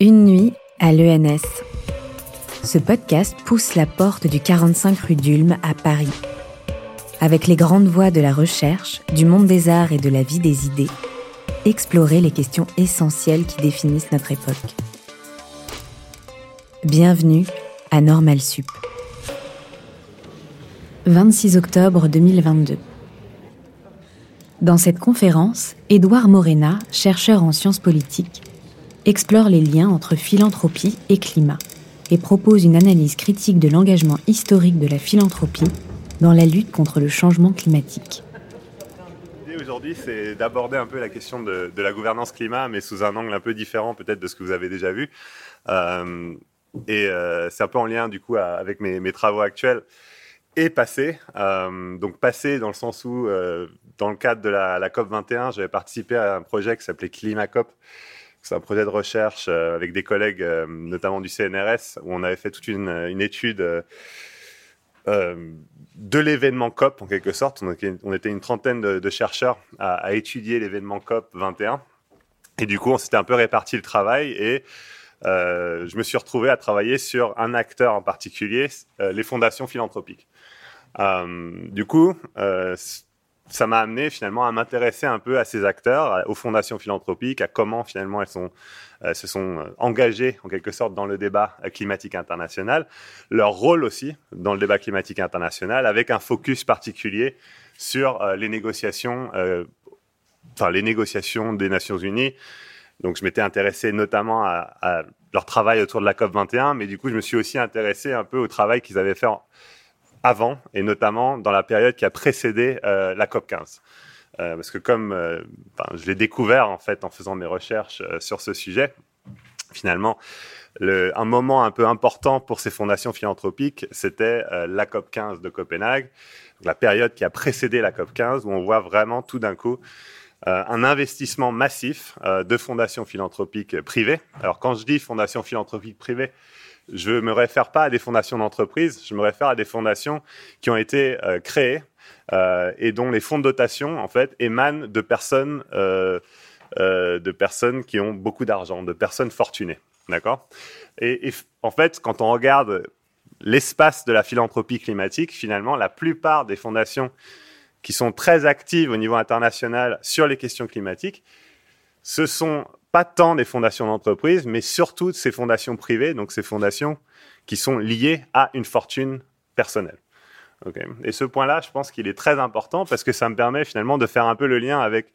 Une nuit à l'ENS. Ce podcast pousse la porte du 45 rue d'Ulm à Paris. Avec les grandes voies de la recherche, du monde des arts et de la vie des idées, explorer les questions essentielles qui définissent notre époque. Bienvenue à Normal Sup. 26 octobre 2022. Dans cette conférence, Édouard Morena, chercheur en sciences politiques, explore les liens entre philanthropie et climat et propose une analyse critique de l'engagement historique de la philanthropie dans la lutte contre le changement climatique. L'idée aujourd'hui, c'est d'aborder un peu la question de, la gouvernance climat, mais sous un angle un peu différent peut-être de ce que vous avez déjà vu. Euh, et euh, c'est un peu en lien du coup avec mes, travaux actuels et passés. Euh, donc passé dans le sens où, dans le cadre de la, la COP 21, j'avais participé à un projet qui s'appelait ClimaCop, c'est un projet de recherche euh, avec des collègues, euh, notamment du CNRS, où on avait fait toute une, étude euh, de l'événement COP, en quelque sorte. On était, une trentaine de, chercheurs à, étudier l'événement COP 21. Et du coup, on s'était un peu réparti le travail et je me suis retrouvé à travailler sur un acteur en particulier, les fondations philanthropiques. du coup, ça m'a amené finalement à m'intéresser un peu à ces acteurs, aux fondations philanthropiques, à comment finalement elles sont, euh, se sont euh, engagées en quelque sorte dans le débat climatique international, leur rôle aussi dans le débat climatique international, avec un focus particulier sur euh, les négociations, enfin les négociations des Nations Unies. Donc je m'étais intéressé notamment à, à, leur travail autour de la COP 21, mais du coup je me suis aussi intéressé un peu au travail qu'ils avaient fait avant, et notamment dans la période qui a précédé euh, la COP 15. Euh, parce que comme euh, je l'ai découvert en fait en faisant mes recherches sur ce sujet, finalement, le, un moment un peu important pour ces fondations philanthropiques, c'était la COP 15 de Copenhague, la période qui a précédé la COP 15, où on voit vraiment tout d'un coup un investissement massif de fondations philanthropiques privées. Alors quand je dis fondations philanthropiques privées, je ne me réfère pas à des fondations d'entreprise, je me réfère à des fondations qui ont été euh, créées euh, et dont les fonds de dotation, en fait, émanent de personnes, euh, de personnes qui ont beaucoup d'argent, de personnes fortunées. D'accord? Et, en fait, quand on regarde l'espace de la philanthropie climatique, finalement, la plupart des fondations qui sont très actives au niveau international sur les questions climatiques, ce sont pas tant des fondations d'entreprise, mais surtout de ces fondations privées, donc ces fondations qui sont liées à une fortune personnelle. Et ce point-là, je pense qu'il est très important parce que ça me permet finalement de faire un peu le lien avec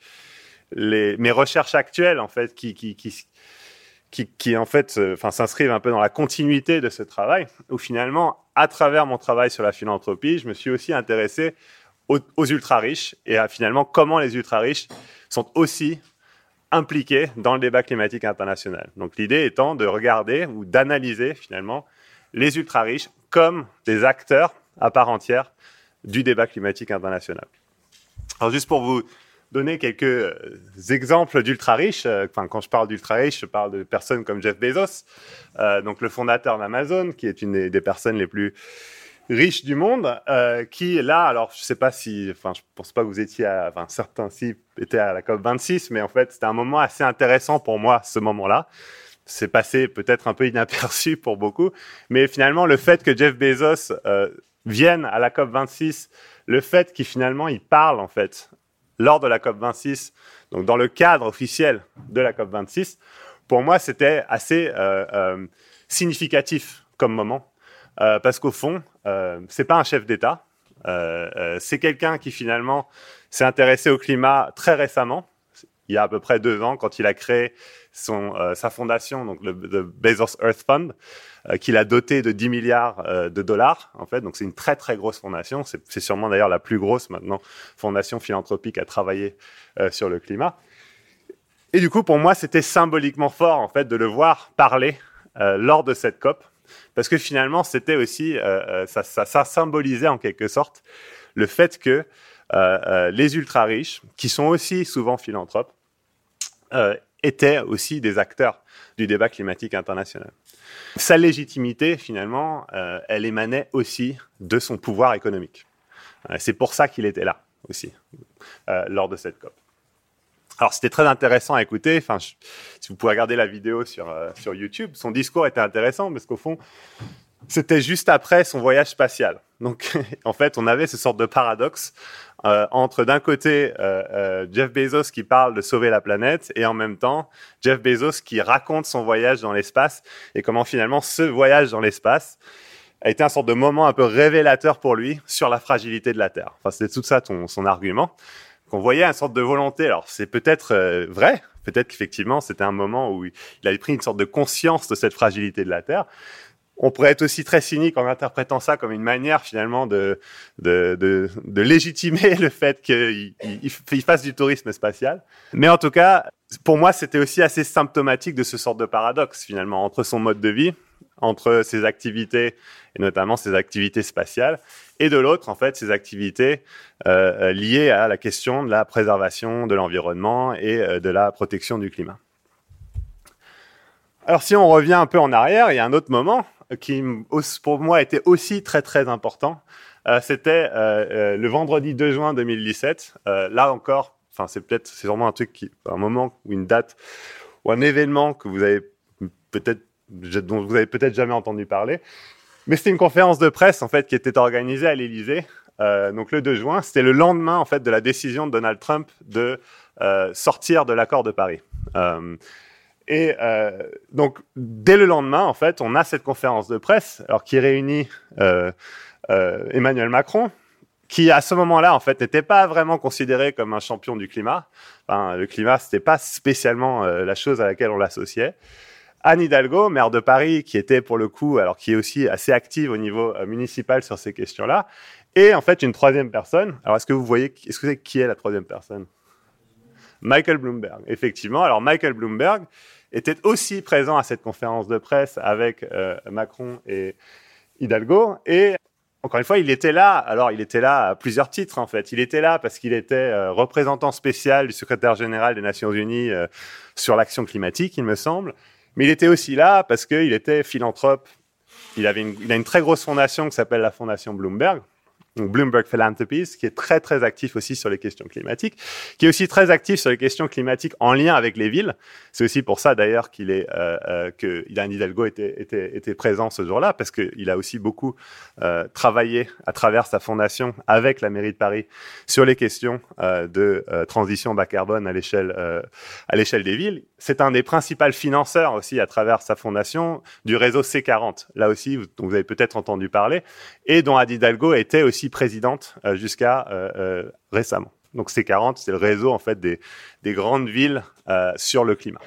mes recherches actuelles, en fait, qui, qui, qui, qui, en fait, euh, enfin, s'inscrivent un peu dans la continuité de ce travail, où finalement, à travers mon travail sur la philanthropie, je me suis aussi intéressé aux ultra-riches et à finalement comment les ultra-riches sont aussi impliqués dans le débat climatique international. Donc l'idée étant de regarder ou d'analyser finalement les ultra-riches comme des acteurs à part entière du débat climatique international. Alors juste pour vous donner quelques euh, exemples d'ultra-riches, euh, enfin quand je parle d'ultra-riches, je parle de personnes comme Jeff Bezos, euh, donc le fondateur d'Amazon, qui est une des personnes les plus riche du monde, euh, qui là, alors je sais pas si, enfin je pense pas que vous étiez, à, enfin certains si étaient à la COP 26, mais en fait c'était un moment assez intéressant pour moi ce moment-là. C'est passé peut-être un peu inaperçu pour beaucoup, mais finalement le fait que Jeff Bezos euh, vienne à la COP 26, le fait qu'il finalement il parle en fait lors de la COP 26, donc dans le cadre officiel de la COP 26, pour moi c'était assez euh significatif comme moment euh, parce qu'au fond, euh, c'est pas un chef d'État, euh, euh, c'est quelqu'un qui finalement s'est intéressé au climat très récemment, il y a à peu près deux ans, quand il a créé son, sa fondation, donc le, Bezos Earth Fund, qu'il a doté de 10 milliards de dollars, en fait. Donc c'est une très très grosse fondation. C'est sûrement d'ailleurs la plus grosse maintenant fondation philanthropique à travailler sur le climat. Et du coup, pour moi, c'était symboliquement fort en fait de le voir parler lors de cette COP parce que finalement, c'était aussi, euh, euh, ça, symbolisait en quelque sorte le fait que euh, les ultra riches, qui sont aussi souvent philanthropes, étaient aussi des acteurs du débat climatique international. Sa légitimité, finalement, elle émanait aussi de son pouvoir économique. C'est pour ça qu'il était là aussi, lors de cette COP. Alors c'était très intéressant à écouter. Enfin, si vous pouvez regarder la vidéo sur euh, sur YouTube, son discours était intéressant parce qu'au fond, c'était juste après son voyage spatial. Donc en fait, on avait ce sorte de paradoxe euh, entre d'un côté euh, euh, Jeff Bezos qui parle de sauver la planète et en même temps Jeff Bezos qui raconte son voyage dans l'espace et comment finalement ce voyage dans l'espace a été un sorte de moment un peu révélateur pour lui sur la fragilité de la Terre. Enfin, c'était tout ça ton, son argument qu'on voyait une sorte de volonté. Alors c'est peut-être euh, vrai, peut-être qu'effectivement c'était un moment où il avait pris une sorte de conscience de cette fragilité de la Terre. On pourrait être aussi très cynique en interprétant ça comme une manière finalement de, légitimer le fait qu'il il, fasse du tourisme spatial. Mais en tout cas, pour moi, c'était aussi assez symptomatique de ce sort de paradoxe finalement entre son mode de vie, entre ses activités et notamment ses activités spatiales et de l'autre, en fait, ces activités euh, liées à la question de la préservation de l'environnement et euh, de la protection du climat. Alors, si on revient un peu en arrière, il y a un autre moment qui, pour moi, était aussi très très important. Euh, C'était le vendredi 2 juin 2017. là encore, enfin, c'est peut-être, c'est vraiment un truc un moment ou une date ou un événement que vous avez peut-être dont vous avez peut-être jamais entendu parler, mais c'était une conférence de presse en fait qui était organisée à l'Élysée. Euh, donc le 2 juin, c'était le lendemain en fait de la décision de Donald Trump de euh, sortir de l'accord de Paris. Euh, et donc dès le lendemain, en fait, on a cette conférence de presse, alors qui réunit Emmanuel Macron, qui à ce moment-là en fait n'était pas vraiment considéré comme un champion du climat. Le climat, c'était pas spécialement la chose à laquelle on l'associait. Anne Hidalgo, maire de Paris, qui était pour le coup, alors qui est aussi assez active au niveau euh, municipal sur ces questions-là, et en fait une troisième personne. Alors est-ce que vous voyez, est-ce que vous savez qui est la troisième personne? Michael Bloomberg, effectivement. Alors Michael Bloomberg était aussi présent à cette conférence de presse avec euh, Macron et Hidalgo, et encore une fois, il était là. Alors, il était là à plusieurs titres, en fait. Il était là parce qu'il était euh, représentant spécial du secrétaire général des Nations Unies sur l'action climatique, il me semble. Mais il était aussi là parce qu'il était philanthrope. Il, avait il a une très grosse fondation qui s'appelle la Fondation Bloomberg, Bloomberg Philanthropies, qui est très très actif aussi sur les questions climatiques, qui est aussi très actif sur les questions climatiques en lien avec les villes. C'est aussi pour ça d'ailleurs qu'il est euh, euh, que Ilan Hidalgo était, était, était présent ce jour-là, parce qu'il a aussi beaucoup euh, travaillé à travers sa fondation avec la mairie de Paris sur les questions euh, de euh, transition bas carbone à l'échelle à l'échelle des villes. C'est un des principaux financeurs aussi à travers sa fondation du réseau C40. Là aussi, vous, vous avez peut-être entendu parler, et dont Anne Hidalgo était aussi présidente euh, jusqu'à euh, euh, récemment. Donc C40, c'est le réseau en fait des, des grandes villes sur le climat.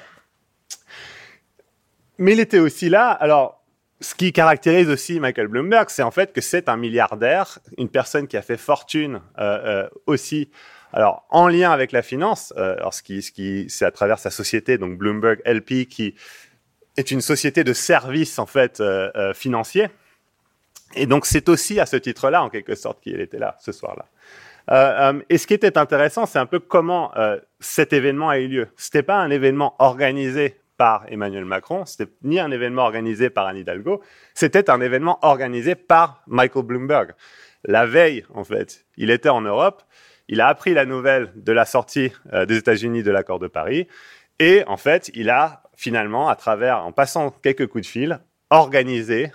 Mais il était aussi là. Alors, ce qui caractérise aussi Michael Bloomberg, c'est en fait que c'est un milliardaire, une personne qui a fait fortune aussi, alors en lien avec la finance. Euh, alors ce qui, ce qui, c'est à travers sa société, donc Bloomberg LP, qui est une société de services en fait financiers. Et donc c'est aussi à ce titre-là, en quelque sorte, qu'il était là ce soir-là. Euh, euh, et ce qui était intéressant, c'est un peu comment euh, cet événement a eu lieu. C'était pas un événement organisé par Emmanuel Macron, c'était ni un événement organisé par Anne Hidalgo, c'était un événement organisé par Michael Bloomberg. La veille, en fait, il était en Europe, il a appris la nouvelle de la sortie euh, des États-Unis de l'accord de Paris, et en fait, il a finalement, à travers, en passant quelques coups de fil, organisé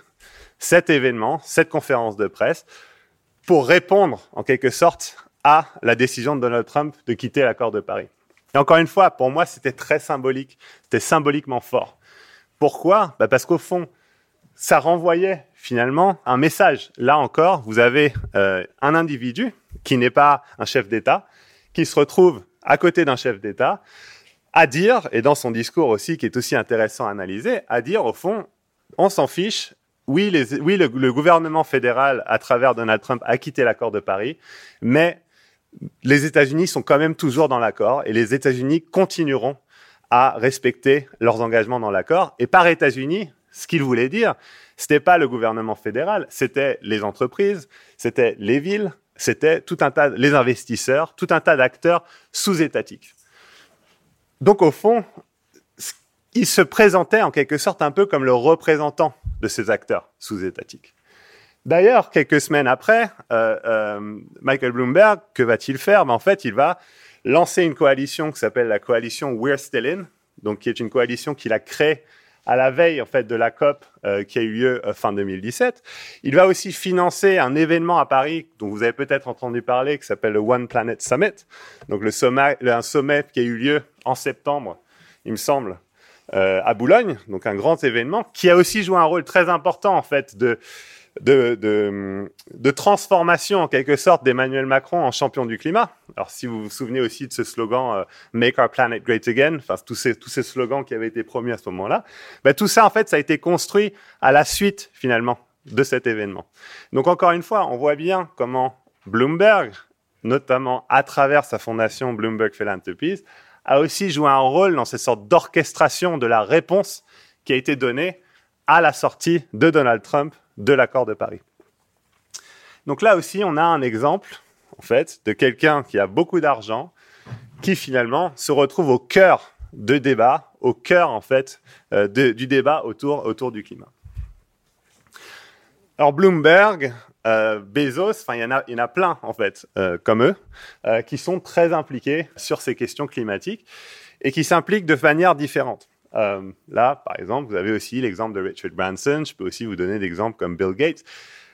cet événement, cette conférence de presse, pour répondre en quelque sorte à la décision de Donald Trump de quitter l'accord de Paris. Et encore une fois, pour moi, c'était très symbolique, c'était symboliquement fort. Pourquoi? Bah Parce qu'au fond, ça renvoyait finalement un message. Là encore, vous avez euh, un individu qui n'est pas un chef d'État, qui se retrouve à côté d'un chef d'État, à dire, et dans son discours aussi, qui est aussi intéressant à analyser, à dire au fond, on s'en fiche, oui, les, oui le, le, gouvernement fédéral, à travers Donald Trump, a quitté l'accord de Paris, mais les États-Unis sont quand même toujours dans l'accord et les États-Unis continueront à respecter leurs engagements dans l'accord. Et par États-Unis, ce qu'il voulait dire, c'était pas le gouvernement fédéral, c'était les entreprises, c'était les villes, c'était tout un tas, les investisseurs, tout un tas d'acteurs sous-étatiques. Donc au fond, il se présentait en quelque sorte un peu comme le représentant de ces acteurs sous-étatiques. D'ailleurs, quelques semaines après, euh, euh, Michael Bloomberg, que va-t-il faire? Ben, En fait, il va lancé une coalition qui s'appelle la coalition We're Still In, donc qui est une coalition qu'il a créée à la veille en fait de la COP euh, qui a eu lieu euh, fin 2017. Il va aussi financer un événement à Paris dont vous avez peut-être entendu parler qui s'appelle le One Planet Summit, donc le sommet, un sommet qui a eu lieu en septembre, il me semble, euh, à Boulogne, donc un grand événement qui a aussi joué un rôle très important en fait de de, transformation en quelque sorte d'Emmanuel Macron en champion du climat. Alors si vous vous souvenez aussi de ce slogan euh, Make our planet great again, enfin tous ces, tous ces slogans qui avaient été promis à ce moment-là, ben, tout ça en fait ça a été construit à la suite finalement de cet événement. Donc encore une fois, on voit bien comment Bloomberg, notamment à travers sa fondation Bloomberg Philanthropies, a aussi joué un rôle dans cette sorte d'orchestration de la réponse qui a été donnée à la sortie de Donald Trump de l'accord de Paris. Donc là aussi, on a un exemple, en fait, de quelqu'un qui a beaucoup d'argent, qui finalement se retrouve au cœur de débat, au cœur, en fait, euh, du débat autour, du climat. Alors Bloomberg, euh, Bezos, enfin il y en a, il y en a plein en fait, euh, comme eux, qui sont très impliqués sur ces questions climatiques et qui s'impliquent de manière différente. Euh, là, par exemple, vous avez aussi l'exemple de Richard Branson. Je peux aussi vous donner d'exemples comme Bill Gates.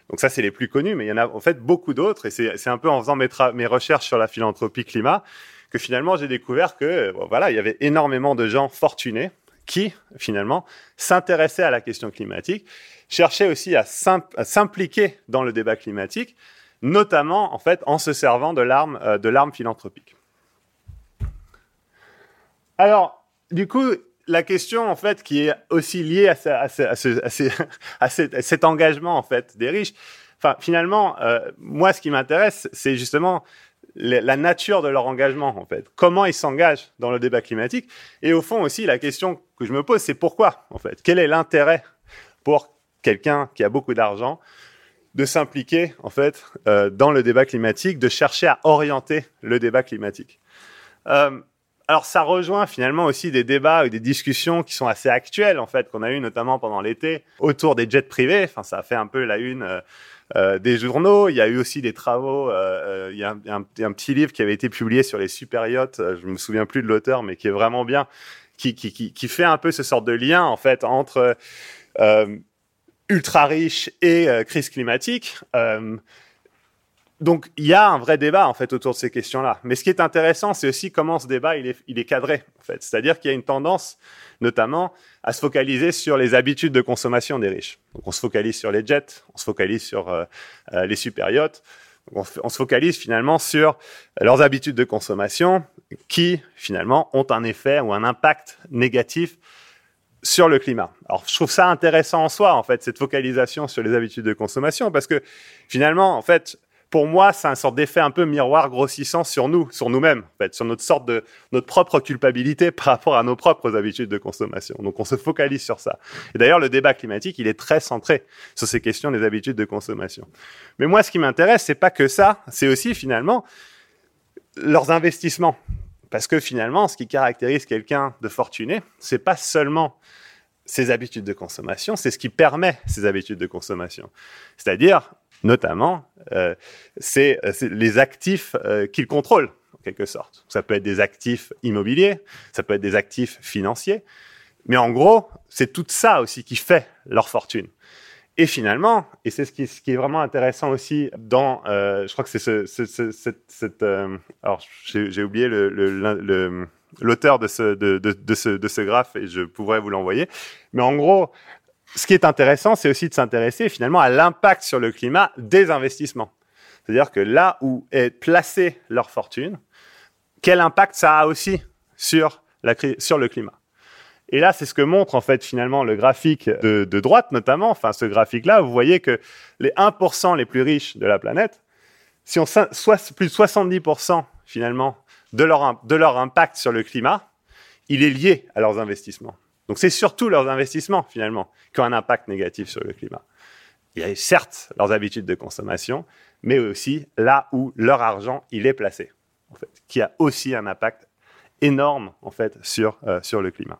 Donc ça, c'est les plus connus, mais il y en a en fait beaucoup d'autres. Et c'est un peu en faisant mes, recherches sur la philanthropie climat que finalement j'ai découvert que voilà, il y avait énormément de gens fortunés qui finalement s'intéressaient à la question climatique, cherchaient aussi à s'impliquer dans le débat climatique, notamment en fait en se servant de l'arme euh, de l'arme philanthropique. Alors, du coup, la question en fait qui est aussi liée à, cet engagement en fait des riches. Enfin, finalement, euh, moi, ce qui m'intéresse, c'est justement la nature de leur engagement en fait. Comment ils s'engagent dans le débat climatique. Et au fond aussi, la question que je me pose, c'est pourquoi en fait? Quel est l'intérêt pour quelqu'un qui a beaucoup d'argent de s'impliquer en fait euh, dans le débat climatique, de chercher à orienter le débat climatique? Euh, alors ça rejoint finalement aussi des débats ou des discussions qui sont assez actuelles en fait qu'on a eu notamment pendant l'été autour des jets privés. Enfin ça a fait un peu la une euh, euh des journaux. Il y a eu aussi des travaux. Euh, il, y a un, petit livre qui avait été publié sur les super yachts. Je me souviens plus de l'auteur, mais qui est vraiment bien, qui, qui, qui, qui, fait un peu ce sort de lien en fait entre ultra riches et crise climatique. Donc il y a un vrai débat en fait autour de ces questions-là. Mais ce qui est intéressant, c'est aussi comment ce débat il est, il est cadré en fait. C'est-à-dire qu'il y a une tendance, notamment, à se focaliser sur les habitudes de consommation des riches. Donc on se focalise sur les jets, on se focalise sur euh, euh les super yachts, on, on, se focalise finalement sur leurs habitudes de consommation qui finalement ont un effet ou un impact négatif sur le climat. Alors, je trouve ça intéressant en soi, en fait, cette focalisation sur les habitudes de consommation, parce que finalement, en fait, pour moi, c'est un sorte d'effet un peu miroir grossissant sur nous, sur nous-mêmes, en fait, sur notre sorte de notre propre culpabilité par rapport à nos propres habitudes de consommation. Donc, on se focalise sur ça. Et d'ailleurs, le débat climatique, il est très centré sur ces questions des habitudes de consommation. Mais moi, ce qui m'intéresse, c'est pas que ça, c'est aussi finalement leurs investissements. Parce que finalement, ce qui caractérise quelqu'un de fortuné, c'est pas seulement ses habitudes de consommation, c'est ce qui permet ces habitudes de consommation. C'est-à-dire notamment, euh, c'est les actifs euh, qu'ils contrôlent, en quelque sorte. Ça peut être des actifs immobiliers, ça peut être des actifs financiers, mais en gros, c'est tout ça aussi qui fait leur fortune. Et finalement, et c'est ce qui, est vraiment intéressant aussi dans, euh, je crois que c'est ce, ce, ce, cette, euh, alors j'ai oublié l'auteur de ce, de, ce, de ce graphe et je pourrais vous l'envoyer. Mais en gros, ce qui est intéressant, c'est aussi de s'intéresser finalement à l'impact sur le climat des investissements. C'est-à-dire que là où est placée leur fortune, quel impact ça a aussi sur, la, sur le climat. Et là, c'est ce que montre en fait finalement le graphique de, de droite notamment. Enfin, ce graphique-là, vous voyez que les 1% les plus riches de la planète, si on soit plus de 70% finalement de leur, de leur impact sur le climat, il est lié à leurs investissements. Donc c'est surtout leurs investissements finalement qui ont un impact négatif sur le climat. Il y a certes leurs habitudes de consommation, mais aussi là où leur argent il est placé, en fait, qui a aussi un impact énorme en fait sur euh, sur le climat.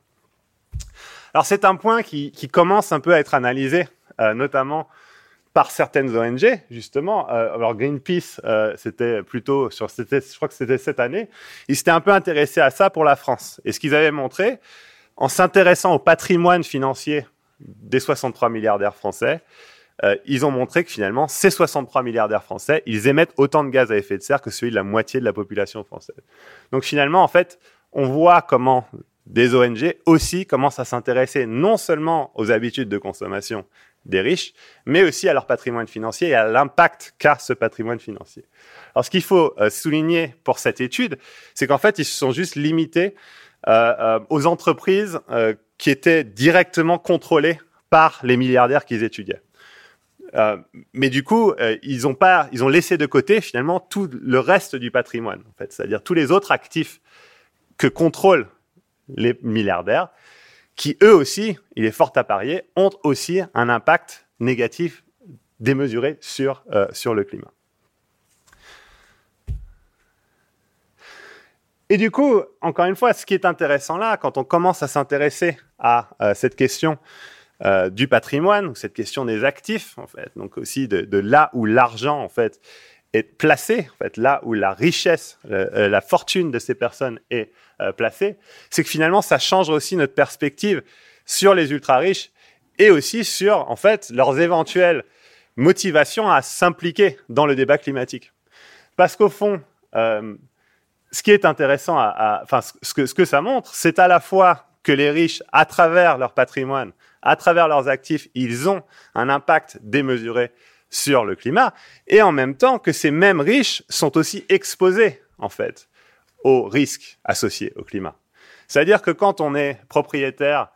Alors c'est un point qui, commence un peu à être analysé, euh, notamment par certaines ONG, justement. alors Greenpeace, c'était plutôt sur, je crois que c'était cette année, ils s'étaient un peu intéressés à ça pour la France. Et ce qu'ils avaient montré, en s'intéressant au patrimoine financier des 63 milliardaires français, euh, ils ont montré que finalement, ces 63 milliardaires français, ils émettent autant de gaz à effet de serre que celui de la moitié de la population française. Donc finalement, en fait, on voit comment des ONG aussi commencent à s'intéresser non seulement aux habitudes de consommation des riches, mais aussi à leur patrimoine financier et à l'impact qu'a ce patrimoine financier. Alors ce qu'il faut euh, souligner pour cette étude, c'est qu'en fait, ils se sont juste limités aux entreprises qui étaient directement contrôlées par les milliardaires qu'ils étudiaient. Euh, mais du coup, euh, ils ont pas, ils ont laissé de côté finalement tout le reste du patrimoine, en fait, c'est-à-dire tous les autres actifs que contrôlent les milliardaires, qui eux aussi, il est fort à parier, ont aussi un impact négatif démesuré sur euh, sur le climat. Et du coup, encore une fois, ce qui est intéressant là, quand on commence à s'intéresser à cette question euh, du patrimoine, cette question des actifs, en fait, donc aussi de, là où l'argent, en fait, est placé, en fait, là où la richesse, euh, la fortune de ces personnes est euh, placée, c'est que finalement, ça change aussi notre perspective sur les ultra-riches et aussi sur, en fait, leurs éventuelles motivations à s'impliquer dans le débat climatique. Parce qu'au fond, ce qui est intéressant, enfin, ce que, ce que ça montre, c'est à la fois que les riches, à travers leur patrimoine, à travers leurs actifs, ils ont un impact démesuré sur le climat, et en même temps que ces mêmes riches sont aussi exposés, en fait, aux risques associés au climat. C'est-à-dire que quand on est propriétaire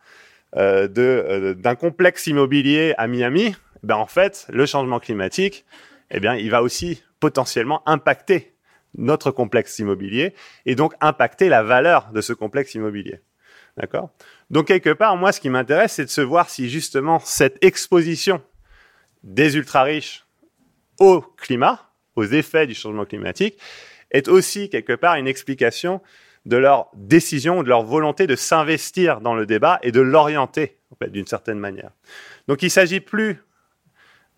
euh, euh, d'un complexe immobilier à Miami, ben en fait, le changement climatique, eh bien, il va aussi potentiellement impacter notre complexe immobilier et donc impacter la valeur de ce complexe immobilier. D'accord? Donc, quelque part, moi, ce qui m'intéresse, c'est de se voir si justement cette exposition des ultra-riches au climat, aux effets du changement climatique, est aussi quelque part une explication de leur décision, de leur volonté de s'investir dans le débat et de l'orienter en fait, d'une certaine manière. Donc il ne s'agit plus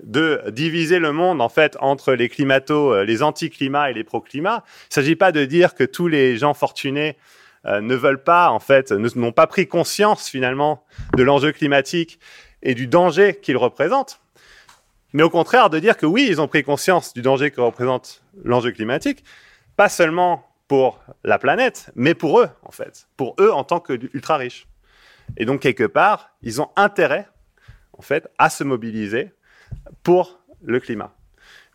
de diviser le monde en fait entre les climatos, euh, les anti-climats et les pro-climats. Il ne s'agit pas de dire que tous les gens fortunés euh, ne veulent pas, en fait, n'ont pas pris conscience finalement de l'enjeu climatique et du danger qu'il représente. Mais au contraire, de dire que oui, ils ont pris conscience du danger que représente l'enjeu climatique, pas seulement pour la planète, mais pour eux, en fait, pour eux en tant qu'ultra riches. Et donc, quelque part, ils ont intérêt, en fait, à se mobiliser pour le climat.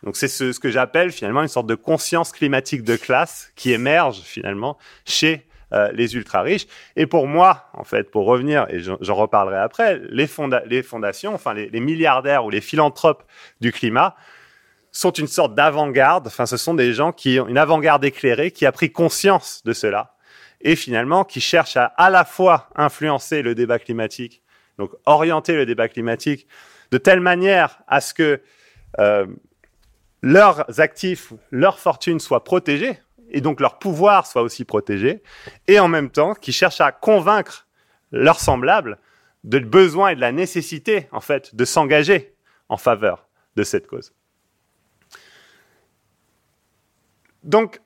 Donc, c'est ce, que j'appelle finalement une sorte de conscience climatique de classe qui émerge finalement chez euh, les ultra riches. Et pour moi, en fait, pour revenir, et j'en reparlerai après, les, les fondations, enfin les, les, milliardaires ou les philanthropes du climat sont une sorte d'avant-garde. Enfin, ce sont des gens qui ont une avant-garde éclairée qui a pris conscience de cela et finalement qui cherchent à à la fois influencer le débat climatique, donc orienter le débat climatique de telle manière à ce que euh, leurs actifs, leurs fortunes soient protégées et donc leur pouvoir soit aussi protégé, et en même temps qui cherchent à convaincre leurs semblables de besoin et de la nécessité, en fait, de s'engager en faveur de cette cause. Donc,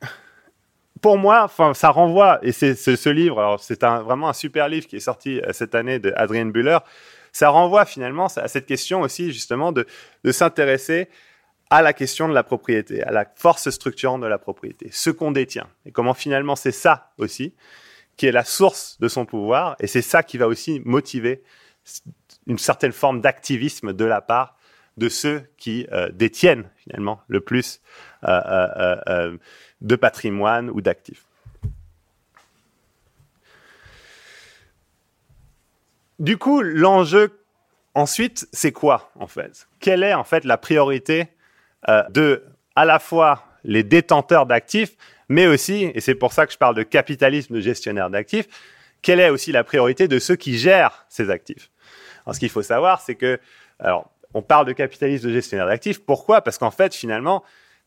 pour moi, ça renvoie, et c'est ce livre, c'est vraiment un super livre qui est sorti euh, cette année de Adrien Buller, ça renvoie finalement à cette question aussi justement de, s'intéresser à la question de la propriété, à la force structurante de la propriété, ce qu'on détient. Et comment finalement c'est ça aussi qui est la source de son pouvoir, et c'est ça qui va aussi motiver une certaine forme d'activisme de la part de ceux qui euh, détiennent finalement le plus euh, euh, de patrimoine ou d'actifs. Du coup, l'enjeu ensuite, c'est quoi en fait? Quelle est en fait la priorité euh, de à la fois les détenteurs d'actifs, mais aussi, et c'est pour ça que je parle de capitalisme de gestionnaire d'actifs, quelle est aussi la priorité de ceux qui gèrent ces actifs? Alors, ce qu'il faut savoir, c'est que, alors, on parle de capitalisme de gestionnaire d'actifs. Pourquoi? Parce qu'en fait, finalement,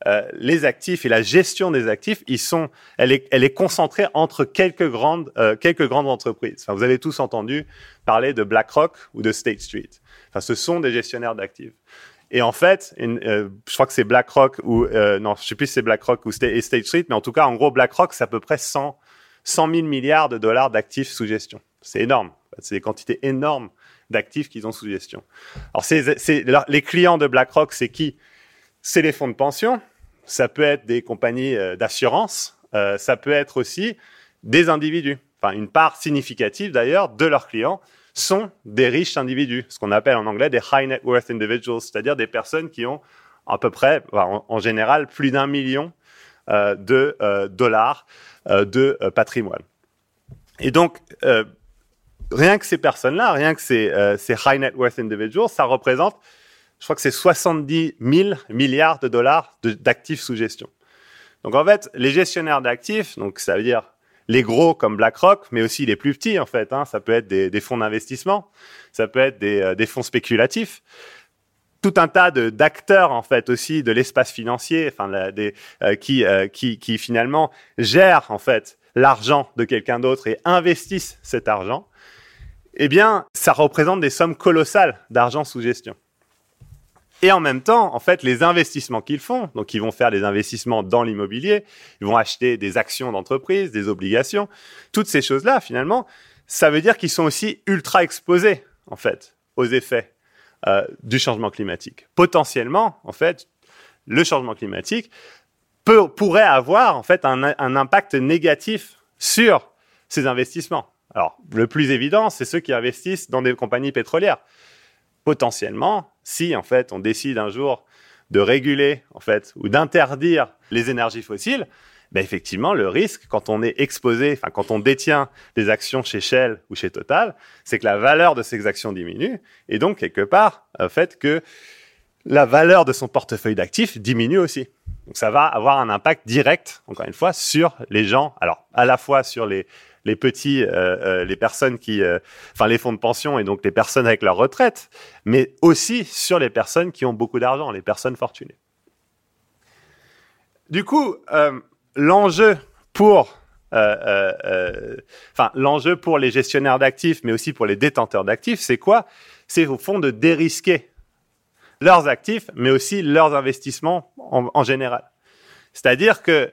euh, les actifs et la gestion des actifs, ils sont, elle est, elle est concentrée entre quelques grandes, euh, quelques grandes entreprises. Enfin, vous avez tous entendu parler de BlackRock ou de State Street. Enfin, ce sont des gestionnaires d'actifs. Et en fait, je crois que c'est BlackRock ou non, je sais plus si c'est BlackRock ou State Street, mais en tout cas, en gros, BlackRock, c'est à peu près 100 100 000 milliards de dollars d'actifs sous gestion. C'est énorme. C'est des quantités énormes d'actifs qu'ils ont sous gestion. Alors, c'est, les clients de BlackRock, c'est qui? C'est les fonds de pension. Ça peut être des compagnies euh, d'assurance. Euh, ça peut être aussi des individus. Enfin, une part significative d'ailleurs de leurs clients sont des riches individus, ce qu'on appelle en anglais des high net worth individuals, c'est-à-dire des personnes qui ont à peu près, en, général, plus d'un million euh, de dollars de patrimoine. Et donc, rien que ces personnes-là, rien que ces, ces, high net worth individuals, ça représente, je crois que c'est 70 000 milliards de dollars d'actifs sous gestion. Donc en fait, les gestionnaires d'actifs, donc ça veut dire les gros comme BlackRock, mais aussi les plus petits en fait. Hein, ça peut être des, fonds d'investissement, ça peut être des, euh, fonds spéculatifs, tout un tas d'acteurs en fait aussi de l'espace financier, enfin des, euh, qui, qui, qui finalement gèrent en fait l'argent de quelqu'un d'autre et investissent cet argent eh bien, ça représente des sommes colossales d'argent sous gestion. Et en même temps, en fait, les investissements qu'ils font, donc ils vont faire des investissements dans l'immobilier, ils vont acheter des actions d'entreprise, des obligations, toutes ces choses-là, finalement, ça veut dire qu'ils sont aussi ultra exposés, en fait, aux effets euh, du changement climatique. Potentiellement, en fait, le changement climatique pourrait avoir, en fait, un, un impact négatif sur ces investissements. Alors, le plus évident, c'est ceux qui investissent dans des compagnies pétrolières. Potentiellement, si en fait on décide un jour de réguler en fait ou d'interdire les énergies fossiles, ben effectivement, le risque quand on est exposé, enfin quand on détient des actions chez Shell ou chez Total, c'est que la valeur de ces actions diminue et donc quelque part, en fait que la valeur de son portefeuille d'actifs diminue aussi. Donc ça va avoir un impact direct, encore une fois, sur les gens. Alors à la fois sur les les petits, euh, euh, les personnes qui, euh, enfin les fonds de pension et donc les personnes avec leur retraite, mais aussi sur les personnes qui ont beaucoup d'argent, les personnes fortunées. Du coup, l'enjeu pour l'enjeu pour les gestionnaires d'actifs, mais aussi pour les détenteurs d'actifs, c'est quoi? C'est au fond de dérisquer leurs actifs, mais aussi leurs investissements en général. C'est-à-dire que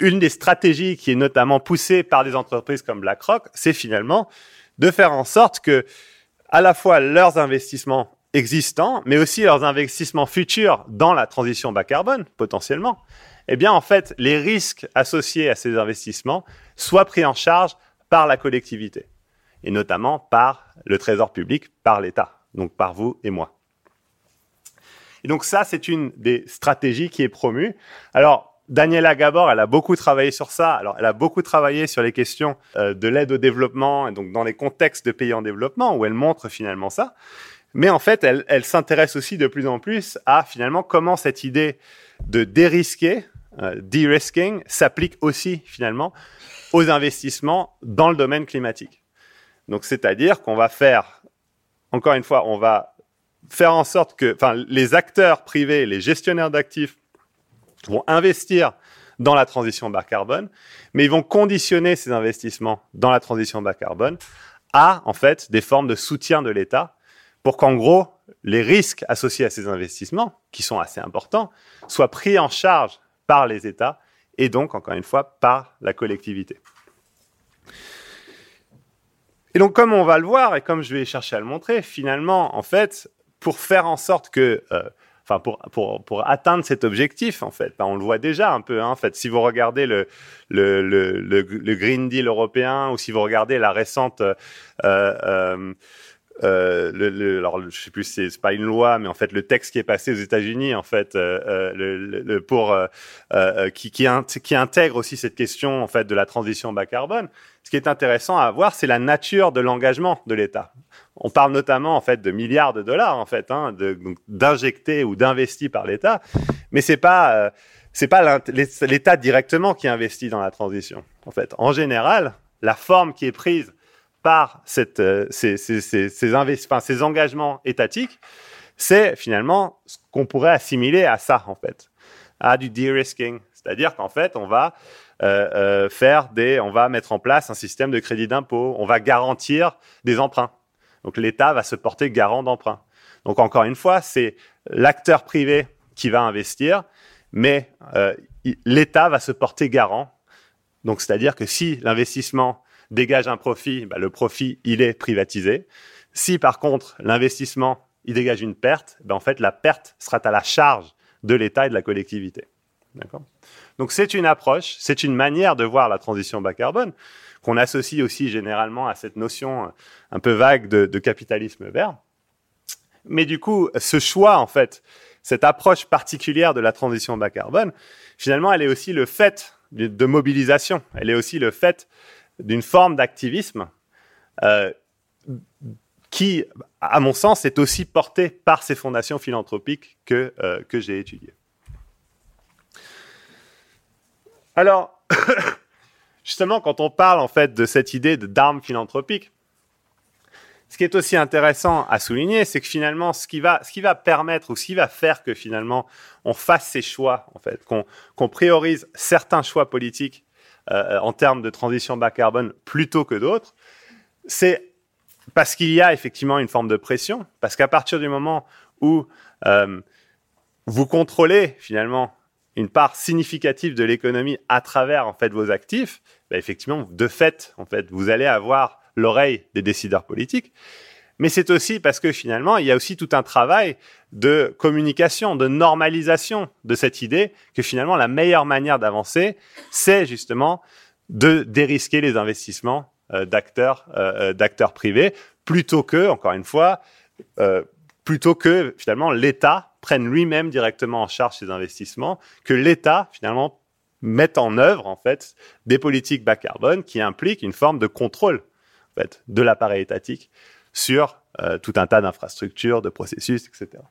une des stratégies qui est notamment poussée par des entreprises comme BlackRock, c'est finalement de faire en sorte que à la fois leurs investissements existants, mais aussi leurs investissements futurs dans la transition bas carbone, potentiellement, eh bien, en fait, les risques associés à ces investissements soient pris en charge par la collectivité, et notamment par le trésor public, par l'État, donc par vous et moi. Et donc ça, c'est une des stratégies qui est promue. Alors, Daniela Gabor, elle a beaucoup travaillé sur ça. Alors, elle a beaucoup travaillé sur les questions euh, de l'aide au développement, et donc dans les contextes de pays en développement, où elle montre finalement ça. Mais en fait, elle, s'intéresse aussi de plus en plus à finalement comment cette idée de dérisquer, euh, de-risking, s'applique aussi finalement aux investissements dans le domaine climatique. Donc, c'est-à-dire qu'on va faire, encore une fois, on va faire en sorte que, enfin, les acteurs privés, les gestionnaires d'actifs vont investir dans la transition bas carbone, mais ils vont conditionner ces investissements dans la transition bas carbone à, en fait, des formes de soutien de l'État pour qu'en gros, les risques associés à ces investissements, qui sont assez importants, soient pris en charge par les États et donc, encore une fois, par la collectivité. Et donc, comme on va le voir et comme je vais chercher à le montrer, finalement, en fait, pour faire en sorte que euh, enfin pour, pour, pour atteindre cet objectif en fait. On le voit déjà un peu. Hein, en fait, si vous regardez le, le, le, le, Green Deal européen ou si vous regardez la récente euh, euh, euh, le, le, alors je sais plus c'est c'est pas une loi mais en fait le texte qui est passé aux États-Unis en fait euh, euh le, le, pour euh, euh, qui qui, qui intègre aussi cette question en fait de la transition bas carbone ce qui est intéressant à voir c'est la nature de l'engagement de l'État. On parle notamment en fait de milliards de dollars en fait hein, d'injectés ou d'investis par l'État mais c'est pas c'est pas l'État directement qui investit dans la transition en fait. En général la forme qui est prise par euh, ces, ces, engagements étatiques, c'est finalement ce qu'on pourrait assimiler à ça, en fait, à du de-risking. C'est-à-dire qu'en fait, on va euh, euh, faire des, on va mettre en place un système de crédit d'impôt, on va garantir des emprunts. Donc l'État va se porter garant d'emprunt. Donc encore une fois, c'est l'acteur privé qui va investir, mais l'État va se porter garant. Donc c'est-à-dire que si l'investissement dégage un profit, bah, le profit, il est privatisé. Si par contre l'investissement, il dégage une perte, bah, en fait la perte sera à la charge de l'État et de la collectivité. Donc c'est une approche, c'est une manière de voir la transition bas carbone qu'on associe aussi généralement à cette notion un peu vague de capitalisme vert. Mais du coup, ce choix, en fait, cette approche particulière de la transition bas carbone, finalement, elle est aussi le fait de mobilisation. Elle est aussi le fait d'une forme d'activisme euh, qui, à mon sens, est aussi portée par ces fondations philanthropiques que, euh, que j'ai étudiées. Alors, justement, quand on parle en fait de cette idée d'armes philanthropiques, ce qui est aussi intéressant à souligner, c'est que finalement, ce qui va, ce qui va permettre ou ce qui va faire que finalement on fasse ces choix, en fait, qu'on priorise certains choix politiques en termes de transition bas carbone plutôt que d'autres, c'est parce qu'il y a effectivement une forme de pression, parce qu'à partir du moment où euh, vous contrôlez finalement une part significative de l'économie à travers en fait vos actifs, bah, effectivement, de fait, en fait, vous allez avoir l'oreille des décideurs politiques. Mais c'est aussi parce que finalement, il y a aussi tout un travail de communication, de normalisation de cette idée que finalement, la meilleure manière d'avancer, c'est justement de dérisquer les investissements euh, d'acteurs, euh, euh, d'acteurs privés, plutôt que, encore une fois, plutôt que finalement l'État prenne lui-même directement en charge ces investissements, que l'État finalement mette en œuvre en fait des politiques bas carbone qui impliquent une forme de contrôle de l'appareil étatique sur euh, tout un tas d'infrastructures, de processus, etc.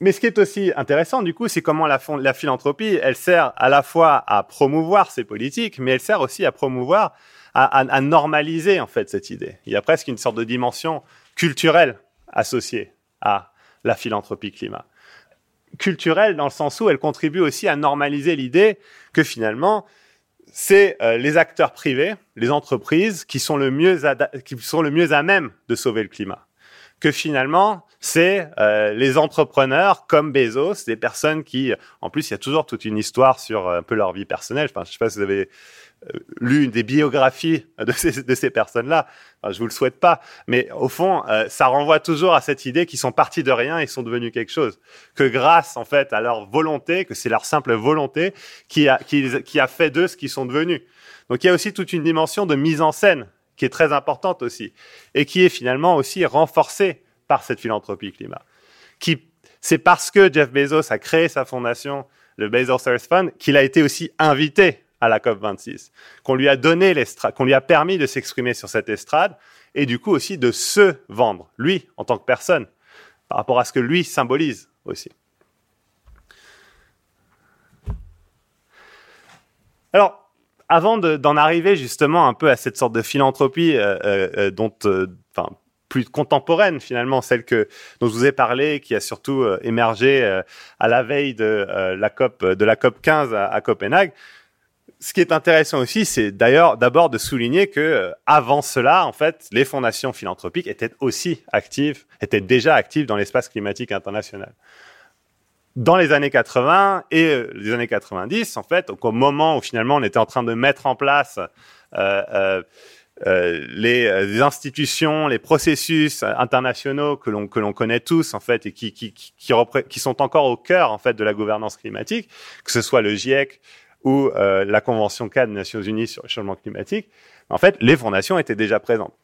Mais ce qui est aussi intéressant, du coup, c'est comment la, la, philanthropie, elle sert à la fois à promouvoir ces politiques, mais elle sert aussi à promouvoir, à, normaliser, en fait, cette idée. Il y a presque une sorte de dimension culturelle associée à la philanthropie climat. Culturelle dans le sens où elle contribue aussi à normaliser l'idée que finalement, c'est euh, les acteurs privés, les entreprises qui sont le mieux qui sont le mieux à même de sauver le climat. Que finalement, c'est euh, les entrepreneurs comme Bezos, des personnes qui, en plus, il y a toujours toute une histoire sur euh, un peu leur vie personnelle. Enfin, je sais pas si vous avez lu une des biographies de ces, de ces personnes-là. Je vous le souhaite pas, mais au fond, euh, ça renvoie toujours à cette idée qu'ils sont partis de rien et sont devenus quelque chose. Que grâce, en fait, à leur volonté, que c'est leur simple volonté qui a, qui, qui a fait d'eux ce qu'ils sont devenus. Donc, il y a aussi toute une dimension de mise en scène qui est très importante aussi et qui est finalement aussi renforcée par cette philanthropie climat. Qui, c'est parce que Jeff Bezos a créé sa fondation, le Bezos Earth Fund, qu'il a été aussi invité à la COP26, qu'on lui a donné l'estrade, qu'on lui a permis de s'exprimer sur cette estrade et du coup aussi de se vendre, lui, en tant que personne, par rapport à ce que lui symbolise aussi. Alors, avant d'en arriver justement un peu à cette sorte de philanthropie euh, euh, euh dont, euh, enfin, plus contemporaine finalement, celle que dont je vous ai parlé, qui a surtout émergé à la veille de la COP de la COP 15 à, à Copenhague ce qui est intéressant aussi, c'est d'ailleurs d'abord de souligner que euh, avant cela, en fait, les fondations philanthropiques étaient aussi actives, étaient déjà actives dans l'espace climatique international. Dans les années 80 et euh, les années 90, en fait, au moment où finalement on était en train de mettre en place euh, les, les, institutions, les processus internationaux que l'on que l'on connaît tous en fait et qui qui, qui qui sont encore au cœur en fait de la gouvernance climatique, que ce soit le GIEC, ou euh, la Convention cadre des Nations Unies sur le changement climatique, en fait, les fondations étaient déjà présentes.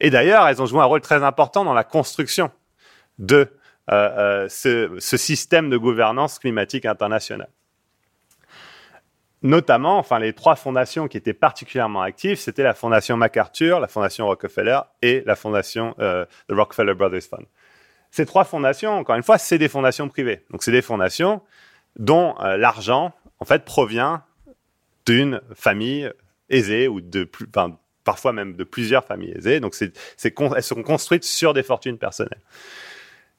Et d'ailleurs, elles ont joué un rôle très important dans la construction de euh, euh, ce, ce, système de gouvernance climatique internationale. Notamment, enfin, les trois fondations qui étaient particulièrement actives, c'était la fondation MacArthur, la fondation Rockefeller et la fondation euh, The Rockefeller Brothers Fund. Ces trois fondations, encore une fois, c'est des fondations privées. Donc, c'est des fondations dont euh, l'argent en fait, provient d'une famille aisée ou de plus, parfois même de plusieurs familles aisées. Donc, elles sont construites sur des fortunes personnelles.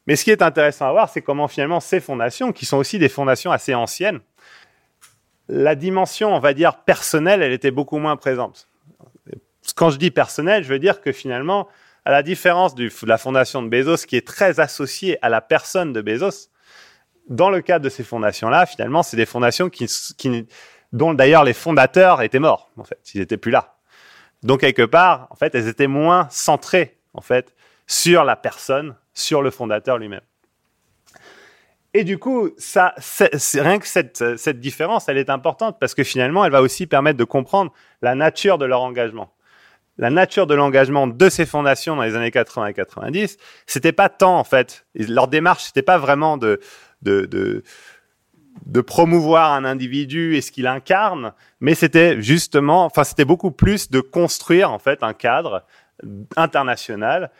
Mais ce qui est intéressant à voir, c'est comment finalement ces fondations, qui sont aussi des fondations assez anciennes, la dimension, on va dire, personnelle, elle était beaucoup moins présente. quand je dis personnel, je veux dire que finalement, à la différence de la fondation de Bezos, qui est très associée à la personne de Bezos, dans le cadre de ces fondations-là, finalement, c'est des fondations dont d'ailleurs les fondateurs étaient morts, en fait, ils n'étaient plus là. Donc quelque part, en fait, elles étaient moins centrées, en fait, sur la personne, sur le fondateur lui-même. Et du coup, ça, rien que cette, cette différence, elle est importante parce que finalement, elle va aussi permettre de comprendre la nature de leur engagement la nature de l'engagement de ces fondations dans les années 80 et 90, c'était pas tant en fait, leur démarche c'était pas vraiment de, de, promouvoir un individu et ce qu'il incarne, mais c'était justement, enfin c'était beaucoup plus de construire en fait un cadre international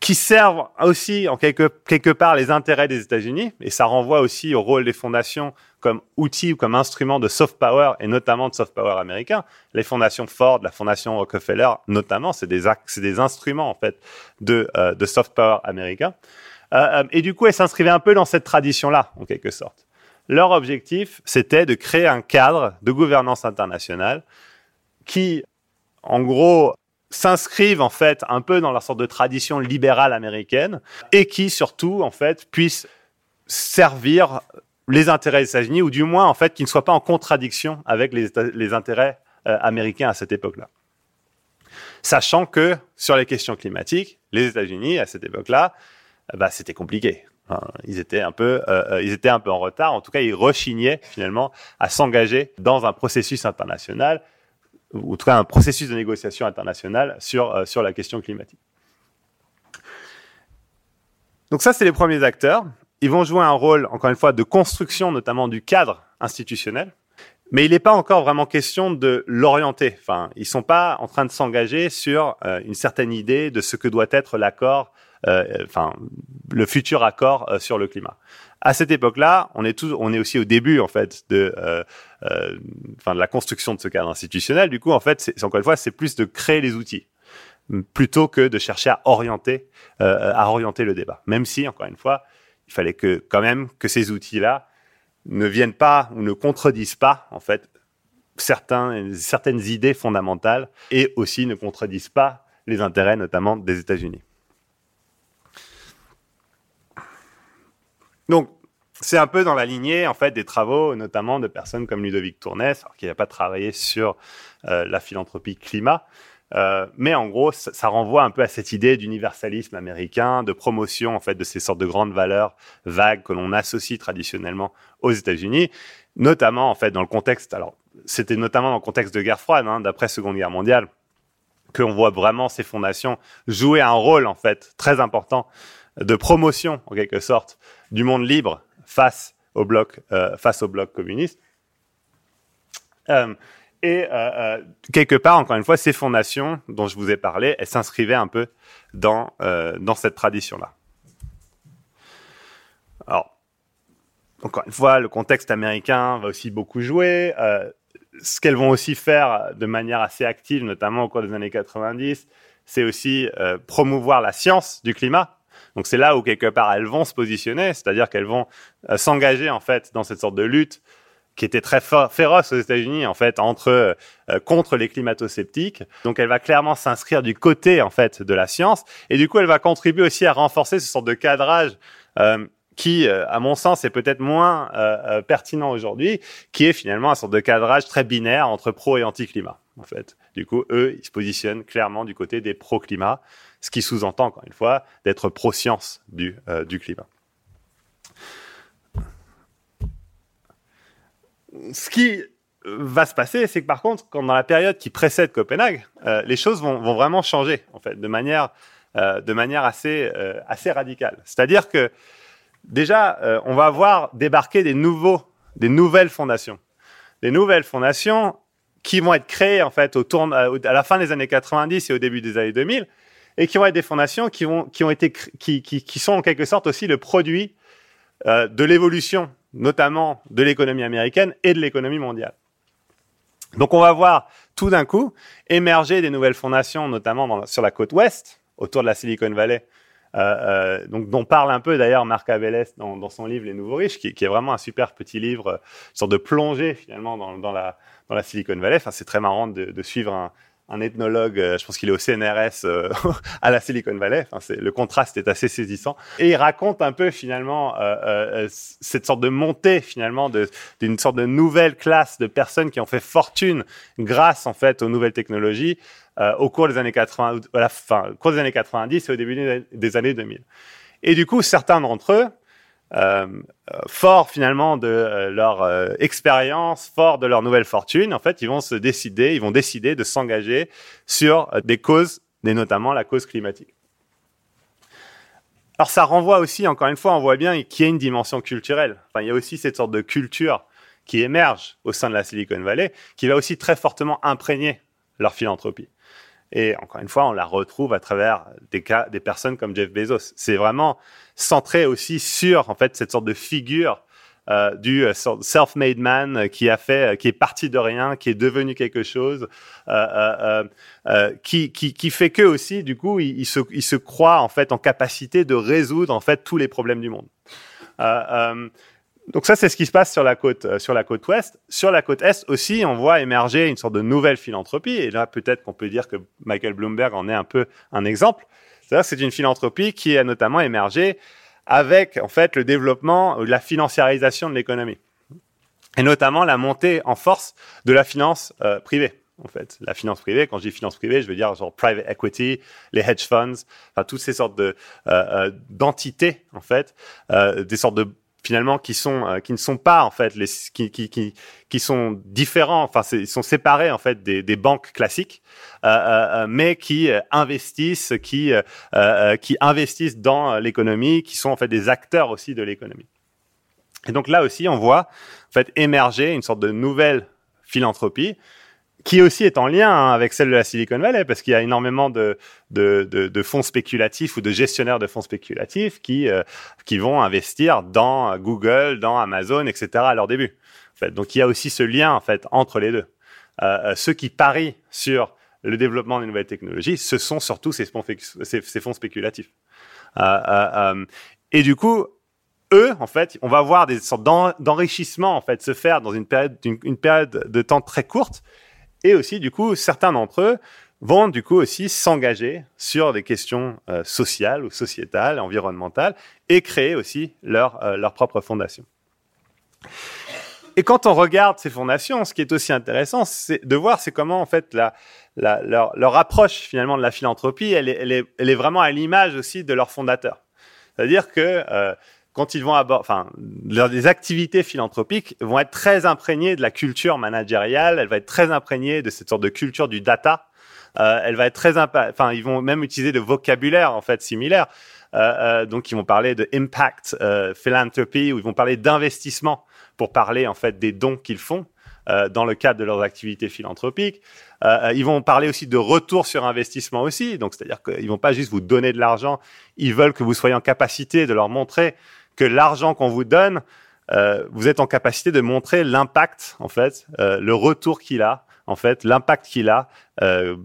qui servent aussi en quelque, quelque part les intérêts des États-Unis, et ça renvoie aussi au rôle des fondations comme outil ou comme instrument de soft power, et notamment de soft power américain. Les fondations Ford, la fondation Rockefeller, notamment, c'est des, instruments en fait de, euh, de soft power américain. Euh, euh, et du coup, elles s'inscrivaient un peu dans cette tradition-là, en quelque sorte. Leur objectif, c'était de créer un cadre de gouvernance internationale qui, en gros, s'inscrivent en fait un peu dans la sorte de tradition libérale américaine et qui surtout en fait puissent servir les intérêts des États-Unis ou du moins en fait qui ne soient pas en contradiction avec les, les intérêts euh, américains à cette époque-là. Sachant que sur les questions climatiques, les États-Unis à cette époque-là, bah, c'était compliqué. Ils étaient un peu, euh, euh, ils étaient un peu en retard. En tout cas, ils rechignaient finalement à s'engager dans un processus international ou en tout cas un processus de négociation internationale sur, euh, sur la question climatique. Donc ça, c'est les premiers acteurs. Ils vont jouer un rôle, encore une fois, de construction notamment du cadre institutionnel. Mais il n'est pas encore vraiment question de l'orienter. Enfin, ils sont pas en train de s'engager sur une certaine idée de ce que doit être l'accord, enfin, le futur accord sur le climat à cette époque-là, on est on est aussi au début en fait de, euh, euh, enfin de la construction de ce cadre institutionnel. Du coup, en fait, c'est encore une fois, c'est plus de créer les outils plutôt que de chercher à orienter, euh, à orienter le débat. Même si, encore une fois, il fallait que quand même que ces outils-là ne viennent pas ou ne contredisent pas en fait certaines idées fondamentales et aussi ne contredisent pas les intérêts notamment des États-Unis. Donc, c'est un peu dans la lignée en fait des travaux, notamment de personnes comme Ludovic Tournès, alors qui n'a pas travaillé sur euh, la philanthropie climat, euh, mais en gros, ça, renvoie un peu à cette idée d'universalisme américain, de promotion en fait de ces sortes de grandes valeurs vagues que l'on associe traditionnellement aux États-Unis, notamment en fait dans le contexte. Alors, c'était notamment dans le contexte de guerre froide, hein, d'après Seconde Guerre mondiale, qu'on voit vraiment ces fondations jouer un rôle en fait très important de promotion en quelque sorte du monde libre face au bloc, euh, face au bloc communiste. Euh, et euh, quelque part, encore une fois, ces fondations dont je vous ai parlé, elles s'inscrivaient un peu dans, dans cette tradition-là. Alors, encore une fois, le contexte américain va aussi beaucoup jouer. ce qu'elles vont aussi faire de manière assez active, notamment au cours des années 90, c'est aussi promouvoir la science du climat. Donc c'est là où quelque part elles vont se positionner, c'est-à-dire qu'elles vont euh, s'engager en fait dans cette sorte de lutte qui était très féroce aux États-Unis en fait entre euh, contre les climato-sceptiques. Donc elle va clairement s'inscrire du côté en fait de la science et du coup elle va contribuer aussi à renforcer ce sorte de cadrage euh, qui, à mon sens, est peut-être moins pertinent aujourd'hui, qui est finalement un sorte de cadrage très binaire entre pro et anti-climat. En fait, du coup, eux, ils se positionnent clairement du côté des pro-climat ce qui sous-entend, encore une fois, d'être pro-science du, euh, du climat. Ce qui va se passer, c'est que par contre, quand dans la période qui précède Copenhague, euh, les choses vont, vont, vraiment changer, en fait, de manière, euh, de manière assez, assez radicale. C'est-à-dire que déjà, on va voir débarquer des nouveaux, des nouvelles fondations. Des nouvelles fondations qui vont être créées, à la fin des années 90 et au début des années 2000, et qui vont être des fondations qui, sont en quelque sorte aussi le produit euh, de l'évolution, notamment de l'économie américaine et de l'économie mondiale. Donc on va voir tout d'un coup émerger des nouvelles fondations, notamment sur la côte ouest, autour de la Silicon Valley, euh, euh, donc dont parle un peu d'ailleurs Marc Abeles dans, dans, son livre Les Nouveaux Riches, qui, qui, est vraiment un super petit livre, une sorte de plongée finalement dans, dans, la, dans la Silicon Valley. Enfin, c'est très marrant de, de suivre un, un ethnologue, euh, je pense qu'il est au CNRS euh, à la Silicon Valley. Enfin, c'est, le contraste est assez saisissant. Et il raconte un peu finalement euh, cette sorte de montée finalement d'une sorte de nouvelle classe de personnes qui ont fait fortune grâce en fait aux nouvelles technologies au cours des années 80, à la fin, au cours des années 90 et au début des années 2000. Et du coup, certains d'entre eux euh, fort finalement de euh, leur euh, expérience, fort de leur nouvelle fortune, en fait, ils vont se décider, ils vont décider de s'engager sur des causes, et notamment la cause climatique. Alors ça renvoie aussi, encore une fois, on voit bien qu'il y a une dimension culturelle. Enfin, il y a aussi cette sorte de culture qui émerge au sein de la Silicon Valley, qui va aussi très fortement imprégner leur philanthropie. Et encore une fois, on la retrouve à travers des cas, des personnes comme Jeff Bezos. C'est vraiment centré aussi sur en fait cette sorte de figure euh, du euh, self-made man qui a fait, qui est parti de rien, qui est devenu quelque chose, euh, qui, qui, fait que aussi du coup il, se, il se croit en fait en capacité de résoudre en fait tous les problèmes du monde. Donc ça, c'est ce qui se passe sur la côte, euh, sur la côte ouest. Sur la côte est aussi, on voit émerger une sorte de nouvelle philanthropie. Et là, peut-être qu'on peut dire que Michael Bloomberg en est un peu un exemple. C'est-à-dire c'est une philanthropie qui a notamment émergé avec, en fait, le développement, la financiarisation de l'économie. Et notamment la montée en force de la finance euh, privée en fait. La finance privée, quand je dis finance privée, je veux dire genre private equity, les hedge funds, enfin toutes ces sortes de euh, d'entités en fait, des sortes de finalement qui sont euh, qui ne sont pas en fait les qui qui qui, qui sont différents enfin ils sont séparés en fait des, des banques classiques euh, euh, euh mais qui investissent qui qui investissent dans l'économie qui sont en fait des acteurs aussi de l'économie. Et donc là aussi on voit en fait émerger une sorte de nouvelle philanthropie qui aussi est en lien hein, avec celle de la Silicon Valley, parce qu'il y a énormément de, de, de, de, fonds spéculatifs ou de gestionnaires de fonds spéculatifs qui, euh, qui vont investir dans Google, dans Amazon, etc. à leur début. En fait. Donc il y a aussi ce lien en fait entre les deux. Euh, euh ceux qui parient sur le développement des nouvelles technologies, ce sont surtout ces fonds, ces, ces fonds spéculatifs. Euh, euh, et du coup, eux, en fait, on va voir des sortes d'enrichissement en fait se faire dans une période, une période de temps très courte et aussi, du coup, certains d'entre eux vont du coup aussi s'engager sur des questions euh, sociales ou sociétales, environnementales, et créer aussi leur, euh, leur propre fondation. Et quand on regarde ces fondations, ce qui est aussi intéressant, c'est de voir c'est comment en fait la, leur, approche finalement de la philanthropie, elle est, vraiment à l'image aussi de leur fondateur. C'est-à-dire que euh, quand ils vont aborder, enfin, les activités philanthropiques vont être très imprégnées de la culture managériale, elle va être très imprégnée de cette sorte de culture du data. Euh, elle va être très, enfin, ils vont même utiliser de vocabulaire en fait similaire. Euh, euh, donc, ils vont parler de impact euh, philanthropy ou ils vont parler d'investissement pour parler en fait des dons qu'ils font. Euh, dans le cadre de leurs activités philanthropiques. Euh, ils vont parler aussi de retour sur investissement aussi. Donc, c'est-à-dire qu'ils vont pas juste vous donner de l'argent, ils veulent que vous soyez en capacité de leur montrer que l'argent qu'on vous donne, euh, vous êtes en capacité de montrer l'impact, en fait, euh, le retour qu'il a, en fait, l'impact qu'il a euh,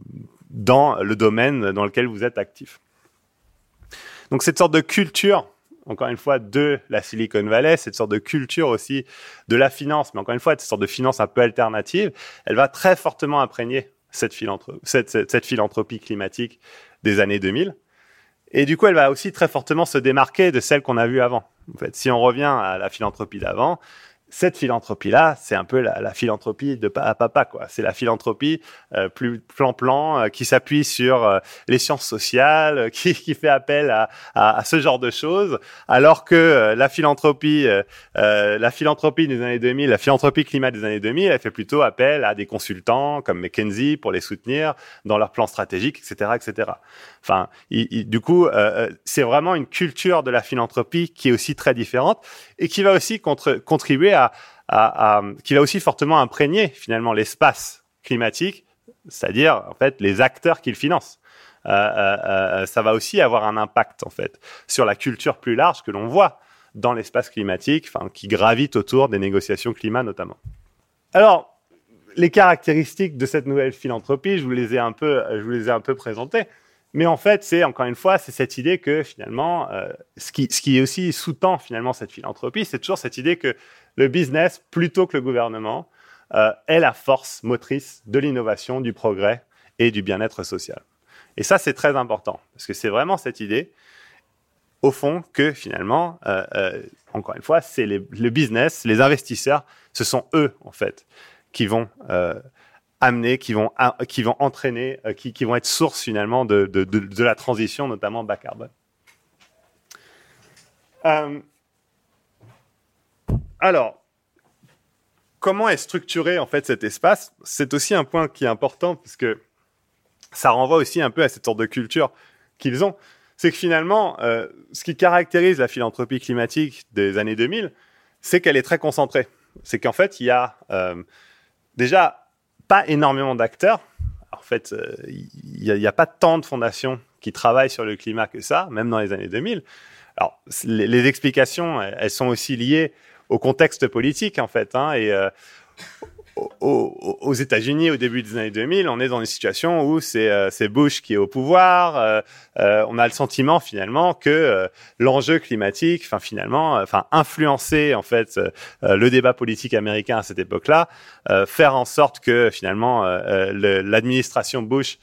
dans le domaine dans lequel vous êtes actif. Donc cette sorte de culture, encore une fois, de la Silicon Valley, cette sorte de culture aussi de la finance, mais encore une fois, cette sorte de finance un peu alternative, elle va très fortement imprégner cette, cette, cette philanthropie climatique des années 2000. Et du coup, elle va aussi très fortement se démarquer de celle qu'on a vue avant. En fait, si on revient à la philanthropie d'avant, cette philanthropie-là, c'est un peu la, la, philanthropie de à papa, quoi. C'est la philanthropie euh, plus plan-plan euh, qui s'appuie sur euh, les sciences sociales, euh, qui, qui, fait appel à, à, à, ce genre de choses, alors que euh, la philanthropie, la philanthropie des années 2000, la philanthropie climat des années 2000, elle fait plutôt appel à des consultants comme McKinsey pour les soutenir dans leurs plans stratégiques, etc., etc. Enfin, il, il, du coup, c'est vraiment une culture de la philanthropie qui est aussi très différente et qui va aussi contre, contribuer à, qui va aussi fortement imprégner finalement l'espace climatique, c'est-à-dire en fait les acteurs qu'il finance. Euh, euh, euh, ça va aussi avoir un impact en fait sur la culture plus large que l'on voit dans l'espace climatique, enfin qui gravite autour des négociations climat notamment. Alors, les caractéristiques de cette nouvelle philanthropie, je vous les ai un peu, je vous les ai un peu présentées. Mais en fait, c'est encore une fois, c'est cette idée que finalement, euh, ce, qui, ce qui aussi sous-tend finalement cette philanthropie, c'est toujours cette idée que le business, plutôt que le gouvernement, euh, est la force motrice de l'innovation, du progrès et du bien-être social. Et ça, c'est très important, parce que c'est vraiment cette idée, au fond, que finalement, euh, encore une fois, c'est le business, les investisseurs, ce sont eux, en fait, qui vont amener, qui vont, qui vont entraîner, qui, qui, vont être source finalement de, de, de, de, la transition, notamment bas carbone. alors, comment est structuré en fait cet espace? C'est aussi un point qui est important parce que ça renvoie aussi un peu à cette sorte de culture qu'ils ont. C'est que finalement, euh, ce qui caractérise la philanthropie climatique des années 2000, c'est qu'elle est très concentrée. C'est qu'en fait, il y a euh, déjà pas énormément d'acteurs. En fait, euh, il n'y a, pas tant de fondations qui travaillent sur le climat que ça, même dans les années 2000. Alors, les, explications, elles sont aussi liées au contexte politique en fait. Hein, et euh, aux, États-Unis, au début des années 2000, on est dans une situation où c'est euh, Bush qui est au pouvoir. Euh, euh, on a le sentiment finalement que euh, l'enjeu climatique, enfin finalement, enfin influencer en fait le débat politique américain à cette époque-là, faire en sorte que finalement l'administration Bush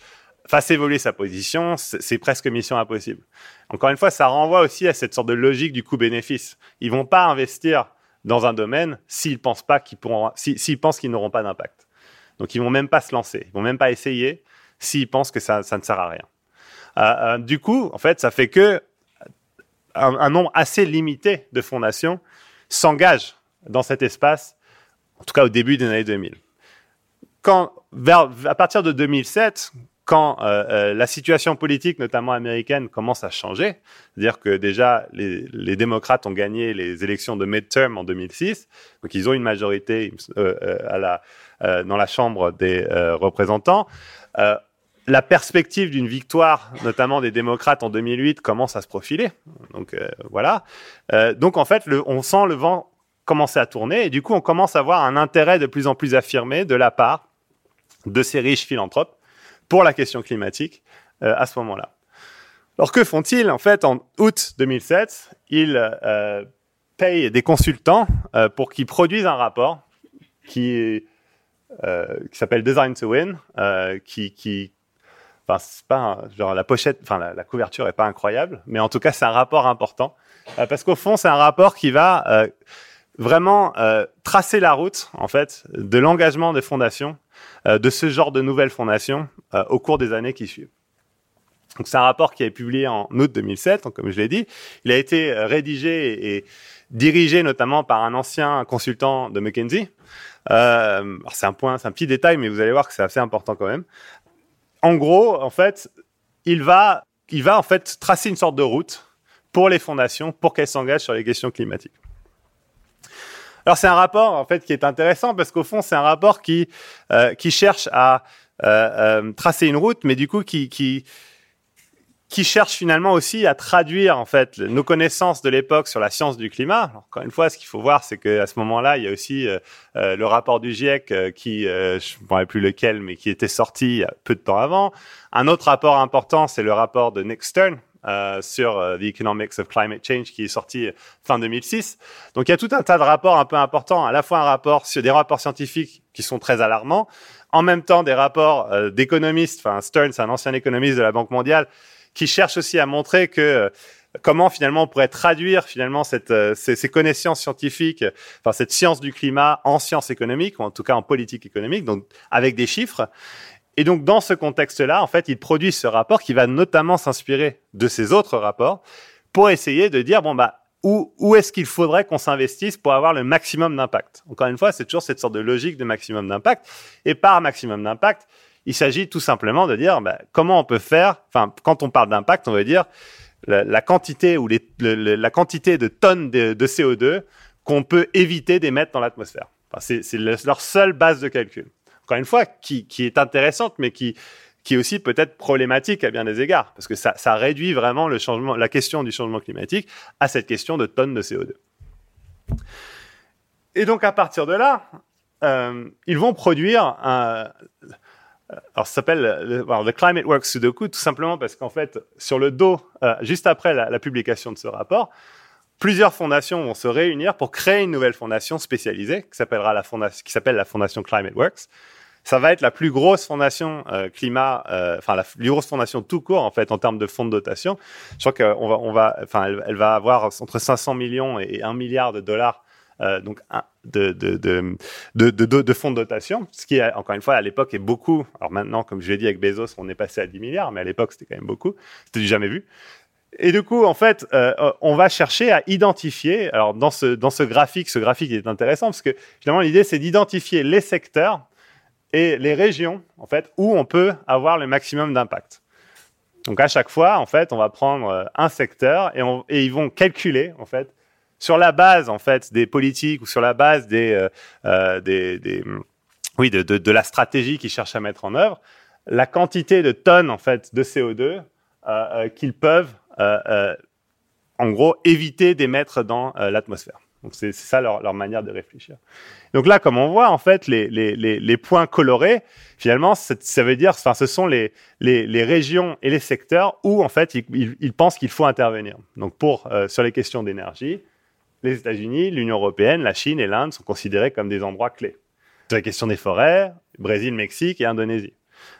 fasse évoluer sa position, c'est presque mission impossible. Encore une fois, ça renvoie aussi à cette sorte de logique du coût-bénéfice. Ils vont pas investir dans un domaine s'ils pensent pas qu'ils pourront, s'ils pensent qu'ils n'auront pas d'impact. Donc ils vont même pas se lancer, ils vont même pas essayer s'ils pensent que ça, ne sert à rien. Euh, euh, du coup, en fait, ça fait que un, nombre assez limité de fondations s'engagent dans cet espace, en tout cas au début des années 2000. Quand, vers, à partir de 2007, quand euh, euh, la situation politique, notamment américaine, commence à changer, c'est-à-dire que déjà les, démocrates ont gagné les élections de midterm en 2006, donc ils ont une majorité euh, dans la Chambre des représentants. la perspective d'une victoire, notamment des démocrates en 2008, commence à se profiler. Donc voilà. donc en fait, on sent le vent commencer à tourner et du coup, on commence à avoir un intérêt de plus en plus affirmé de la part de ces riches philanthropes pour la question climatique euh, à ce moment-là. Alors que font-ils? En fait, en août 2007, ils euh, payent des consultants euh, pour qu'ils produisent un rapport qui, euh, qui s'appelle Design to Win, euh, qui, qui enfin, c'est pas genre la pochette, enfin la, la, couverture est pas incroyable, mais en tout cas c'est un rapport important euh, parce qu'au fond c'est un rapport qui va vraiment tracer la route en fait de l'engagement des fondations euh, de ce genre de nouvelles fondations euh, au cours des années qui suivent. Donc c'est un rapport qui est publié en août 2007, donc, comme je l'ai dit. Il a été euh, rédigé et, dirigé notamment par un ancien consultant de McKinsey. Euh, c'est un point, c'est un petit détail, mais vous allez voir que c'est assez important quand même. En gros, en fait, il va, il va en fait tracer une sorte de route pour les fondations pour qu'elles s'engagent sur les questions climatiques. Alors c'est un rapport en fait qui est intéressant parce qu'au fond c'est un rapport qui euh, qui cherche à euh, euh, tracer une route, mais du coup qui qui qui cherche finalement aussi à traduire en fait nos connaissances de l'époque sur la science du climat. Encore une fois, ce qu'il faut voir, c'est qu'à ce moment-là, il y a aussi euh, euh, le rapport du GIEC qui, je ne sais plus lequel, mais qui était sorti peu de temps avant. Un autre rapport important, c'est le rapport de Nick Stern, euh, sur euh, The Economics of Climate Change qui est sorti fin 2006. Donc il y a tout un tas de rapports un peu importants, à la fois un rapport sur des rapports scientifiques qui sont très alarmants, en même temps des rapports euh, d'économistes, enfin Stern c'est un ancien économiste de la Banque mondiale, qui cherche aussi à montrer que comment finalement on pourrait traduire finalement ces, ces, connaissances scientifiques, enfin cette science du climat en sciences économiques ou en tout cas en politique économique, donc avec des chiffres. Et donc, dans ce contexte-là, en fait, il produit ce rapport qui va notamment s'inspirer de ces autres rapports pour essayer de dire, bon, bah, où, où est-ce qu'il faudrait qu'on s'investisse pour avoir le maximum d'impact? Encore une fois, c'est toujours cette sorte de logique de maximum d'impact. Et par maximum d'impact, il s'agit tout simplement de dire bah, comment on peut faire, enfin, quand on parle d'impact, on veut dire la, quantité ou la quantité de tonnes de, de CO2 qu'on peut éviter d'émettre dans l'atmosphère. C'est leur seule base de calcul encore une fois, qui, est intéressante, mais qui, est aussi peut-être problématique à bien des égards, parce que ça, réduit vraiment le la question du changement climatique à cette question de tonnes de CO2. Et donc à partir de là, euh, ils vont produire un, alors ça s'appelle le, Climate Works Sudoku, tout simplement parce qu'en fait, sur le dos, euh, juste après la, publication de ce rapport, plusieurs fondations vont se réunir pour créer une nouvelle fondation spécialisée qui s'appellera la fondation, qui s'appelle la fondation Climate Works ça va être la plus grosse fondation euh, climat, euh, enfin la plus grosse fondation tout court en fait en termes de fonds de dotation. Je crois qu'on va, on va, enfin elle, va avoir entre 500 millions et 1 milliard de dollars. Euh, donc de de, de, fonds de dotation, ce qui, encore une fois, à l'époque est beaucoup. Alors maintenant, comme je l'ai dit avec Bezos, on est passé à 10 milliards, mais à l'époque, c'était quand même beaucoup. C'était du jamais vu. Et du coup, en fait, euh, on va chercher à identifier. Alors, dans ce, dans ce graphique, ce graphique est intéressant parce que finalement, l'idée, c'est d'identifier les secteurs et les régions, en fait, où on peut avoir le maximum d'impact. Donc, à chaque fois, en fait, on va prendre euh, un secteur et, ils vont calculer, en fait, sur la base, en fait, des politiques ou sur la base des, euh, des, oui, de, de, la stratégie qu'ils cherchent à mettre en œuvre, la quantité de tonnes, en fait, de CO2 euh, qu'ils peuvent en gros, éviter d'émettre dans euh, l'atmosphère. Donc c'est ça leur, manière de réfléchir. Donc là, comme on voit, en fait, les, points colorés, finalement, ça veut dire, enfin, ce sont les, régions et les secteurs où, en fait, ils, ils, pensent qu'il faut intervenir. Donc pour sur les questions d'énergie, les États-Unis, l'Union européenne, la Chine et l'Inde sont considérés comme des endroits clés. Sur la question des forêts, Brésil, Mexique et Indonésie.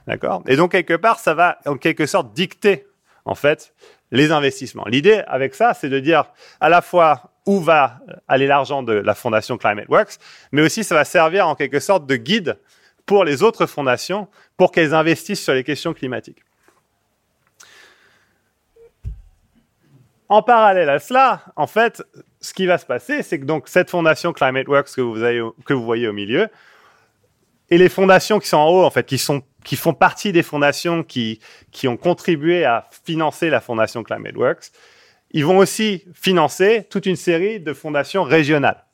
D'accord? Et donc, quelque part, ça va en quelque sorte dicter, en fait, les investissements. L'idée avec ça, c'est de dire à la fois où va aller l'argent de la fondation Climate Works, mais aussi ça va servir en quelque sorte de guide pour les autres fondations pour qu'elles investissent sur les questions climatiques. En parallèle à cela, en fait, ce qui va se passer, c'est que donc cette fondation Climate Works que vous, que vous voyez au milieu, et les fondations qui sont en haut, en fait, qui sont qui font partie des fondations qui, qui ont contribué à financer la fondation Climate Works, ils vont aussi financer toute une série de fondations régionales.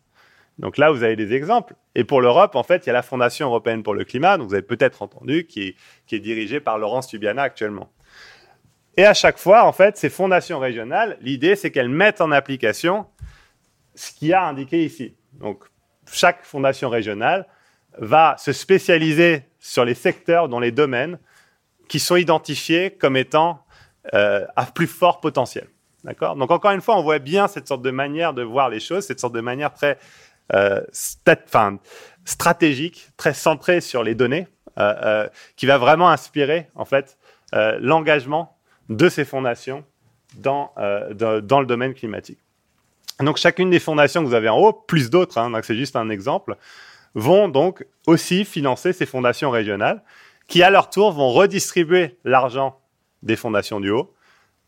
Donc là, vous avez des exemples. Et pour l'Europe, en fait, il y a la Fondation européenne pour le climat, donc vous avez peut-être entendu, qui est, qui est dirigée par Laurence Tubiana actuellement. Et à chaque fois, en fait, ces fondations régionales, l'idée, c'est qu'elles mettent en application ce qui a indiqué ici. Donc, chaque fondation régionale va se spécialiser sur les secteurs, dans les domaines qui sont identifiés comme étant euh, à plus fort potentiel. D'accord? Donc encore une fois, on voit bien cette sorte de manière de voir les choses, cette sorte de manière très euh, stratégique, très centrée sur les données, euh, qui va vraiment inspirer en fait l'engagement de ces fondations dans, dans le domaine climatique. Donc chacune des fondations que vous avez en haut, plus d'autres, hein, c'est juste un exemple, vont donc aussi financer ces fondations régionales qui, à leur tour, vont redistribuer l'argent des fondations du haut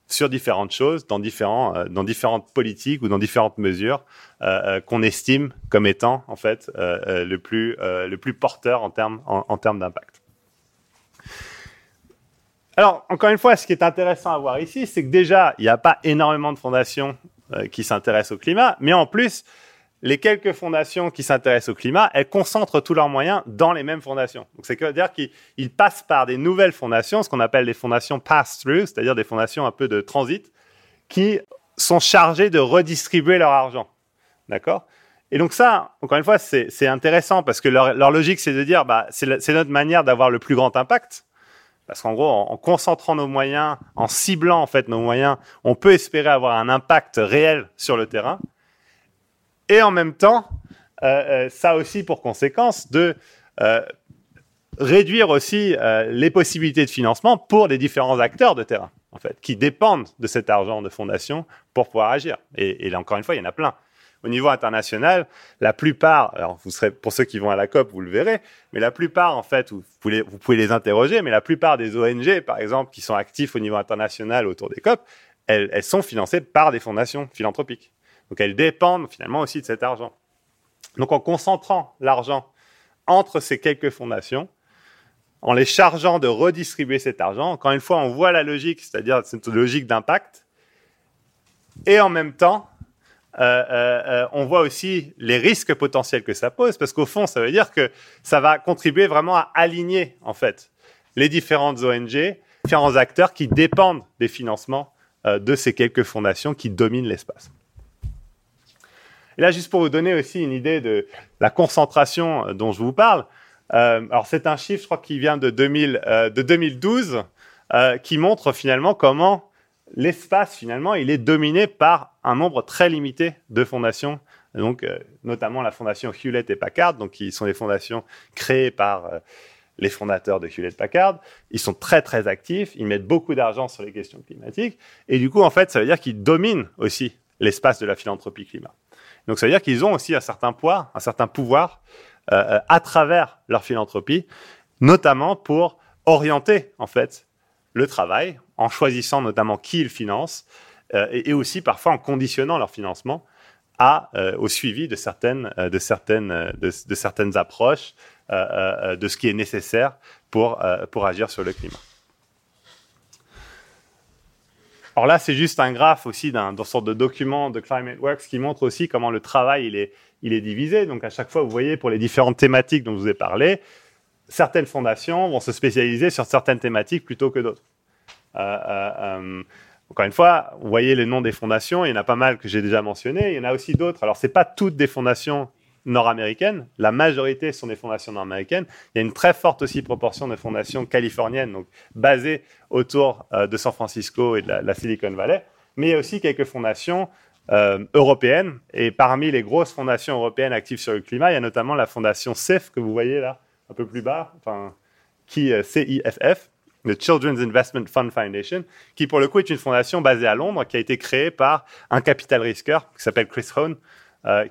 sur différentes choses, dans, euh, différentes politiques ou dans différentes mesures euh, euh qu'on estime comme étant en fait le, plus, le plus porteur en termes en termes d'impact. Alors, encore une fois, ce qui est intéressant à voir ici, c'est que déjà, il n'y a pas énormément de fondations qui s'intéressent au climat, mais en plus, les quelques fondations qui s'intéressent au climat, elles concentrent tous leurs moyens dans les mêmes fondations. Donc, c'est à dire qu'ils passent par des nouvelles fondations, ce qu'on appelle des fondations pass-through, c'est-à-dire des fondations un peu de transit, qui sont chargées de redistribuer leur argent. D'accord? Et donc ça, encore une fois, c'est intéressant parce que leur, logique, c'est de dire, bah, c'est notre manière d'avoir le plus grand impact. Parce qu'en gros, en, concentrant nos moyens, en ciblant en fait nos moyens, on peut espérer avoir un impact réel sur le terrain. Et en même temps, euh, euh, ça a aussi pour conséquence de euh, réduire aussi les possibilités de financement pour les différents acteurs de terrain, en fait, qui dépendent de cet argent de fondation pour pouvoir agir. Et, là, encore une fois, il y en a plein. Au niveau international, la plupart, alors vous serez, pour ceux qui vont à la COP, vous le verrez, mais la plupart, en fait, vous pouvez, les interroger, mais la plupart des ONG, par exemple, qui sont actifs au niveau international autour des COP, elles sont financées par des fondations philanthropiques. Donc elles dépendent finalement aussi de cet argent. Donc en concentrant l'argent entre ces quelques fondations, en les chargeant de redistribuer cet argent, encore une fois, on voit la logique, c'est-à-dire cette logique d'impact, et en même temps, euh, euh, euh, on voit aussi les risques potentiels que ça pose, parce qu'au fond, ça veut dire que ça va contribuer vraiment à aligner, en fait, les différentes ONG, différents acteurs qui dépendent des financements de ces quelques fondations qui dominent l'espace. Et là, juste pour vous donner aussi une idée de la concentration euh, dont je vous parle, euh, alors c'est un chiffre, je crois, qui vient de, 2000, euh, de 2012, euh, qui montre finalement comment l'espace, finalement, il est dominé par un nombre très limité de fondations, donc notamment la fondation Hewlett et Packard, donc qui sont des fondations créées par les fondateurs de Hewlett Packard. Ils sont très très actifs, ils mettent beaucoup d'argent sur les questions climatiques, et du coup, en fait, ça veut dire qu'ils dominent aussi l'espace de la philanthropie climat. Donc, ça veut dire qu'ils ont aussi un certain poids, un certain pouvoir euh, à travers leur philanthropie, notamment pour orienter en fait le travail, en choisissant notamment qui ils financent, euh, et, aussi parfois en conditionnant leur financement euh, au suivi de certaines, de certaines, de certaines approches, de ce qui est nécessaire pour, pour agir sur le climat. Alors là, c'est juste un graphe aussi d'un sorte de document de Climate Works qui montre aussi comment le travail il est, il est divisé. Donc à chaque fois, vous voyez pour les différentes thématiques dont je vous ai parlé, certaines fondations vont se spécialiser sur certaines thématiques plutôt que d'autres. Euh, euh, euh, encore une fois, vous voyez les noms des fondations, il y en a pas mal que j'ai déjà mentionné, il y en a aussi d'autres. Alors, ce n'est pas toutes des fondations nord-américaines, la majorité sont des fondations nord-américaines. Il y a une très forte aussi proportion de fondations californiennes, donc basées autour de San Francisco et de la, Silicon Valley. Mais il y a aussi quelques fondations européennes. Et parmi les grosses fondations européennes actives sur le climat, il y a notamment la fondation CIF que vous voyez là, un peu plus bas, enfin, qui euh, CIFF, le Children's Investment Fund Foundation, qui pour le coup est une fondation basée à Londres, qui a été créée par un capital risqueur qui s'appelle Chris Hone, euh,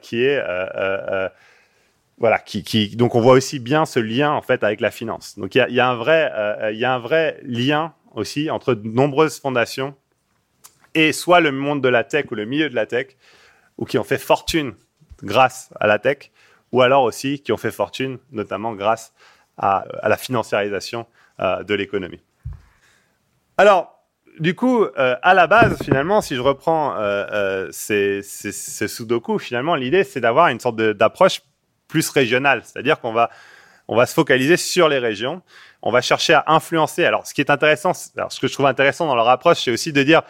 qui est euh, voilà, qui, qui, donc on voit aussi bien ce lien en fait avec la finance. Donc il y a, y a, un vrai, il y a un vrai lien aussi entre de nombreuses fondations et soit le monde de la tech ou le milieu de la tech, ou qui ont fait fortune grâce à la tech, ou alors aussi qui ont fait fortune, notamment grâce à, la financiarisation euh, de l'économie. Alors, du coup, euh, à la base, finalement, si je reprends euh, ces, ces, sudoku, finalement, l'idée, c'est d'avoir une sorte d'approche plus régionale, c'est-à-dire qu'on va, on va se focaliser sur les régions, on va chercher à influencer. Alors, ce qui est intéressant, alors, ce que je trouve intéressant dans leur approche, c'est aussi de dire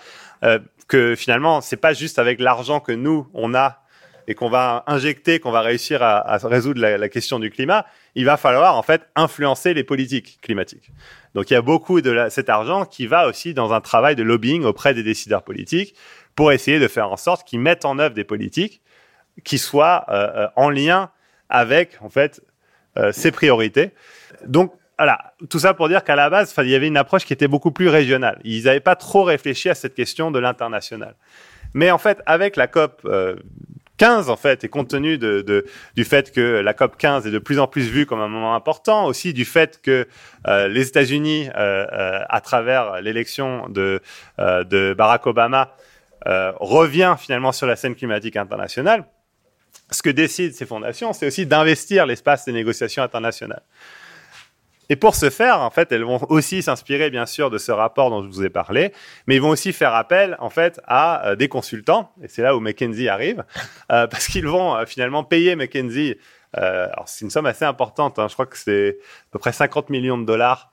que finalement, c'est pas juste avec l'argent que nous on a et qu'on va injecter, qu'on va réussir à, résoudre la, question du climat, il va falloir en fait influencer les politiques climatiques. Donc il y a beaucoup de cet argent qui va aussi dans un travail de lobbying auprès des décideurs politiques pour essayer de faire en sorte qu'ils mettent en œuvre des politiques qui soient euh, euh, en lien avec en fait euh, priorités. Donc voilà, tout ça pour dire qu'à la base, il y avait une approche qui était beaucoup plus régionale. Ils n'avaient pas trop réfléchi à cette question de l'international. Mais en fait, avec la COP 15 en fait, et compte tenu de, du fait que la COP 15 est de plus en plus vue comme un moment important, aussi du fait que euh, les États-Unis, euh, euh, à travers l'élection de, de Barack Obama, revient finalement sur la scène climatique internationale. Ce que décident ces fondations, c'est aussi d'investir l'espace des négociations internationales. Et pour ce faire, en fait, elles vont aussi s'inspirer, bien sûr, de ce rapport dont je vous ai parlé, mais ils vont aussi faire appel, en fait, à euh, des consultants. Et c'est là où McKinsey arrive, euh, parce qu'ils vont euh, finalement payer McKinsey. alors, c'est une somme assez importante. Hein, je crois que c'est à peu près 50 millions de dollars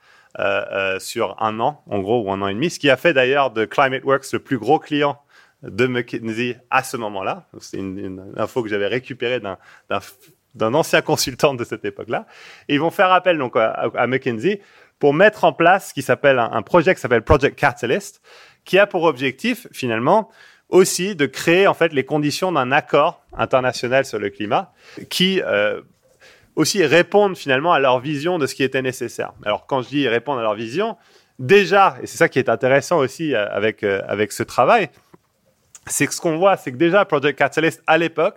sur un an, en gros, ou un an et demi, ce qui a fait d'ailleurs de ClimateWorks le plus gros client de McKinsey à ce moment-là. C'est une, une, info que j'avais récupérée d'un d'un ancien consultant de cette époque-là. Ils vont faire appel donc à, McKinsey pour mettre en place ce qui s'appelle un, projet qui s'appelle Project Catalyst, qui a pour objectif finalement aussi de créer en fait les conditions d'un accord international sur le climat qui euh, aussi répondent finalement à leur vision de ce qui était nécessaire. Alors quand je dis répondre à leur vision, déjà, et c'est ça qui est intéressant aussi euh, avec, euh, avec ce travail, c'est que ce qu'on voit, c'est que déjà Project Catalyst à l'époque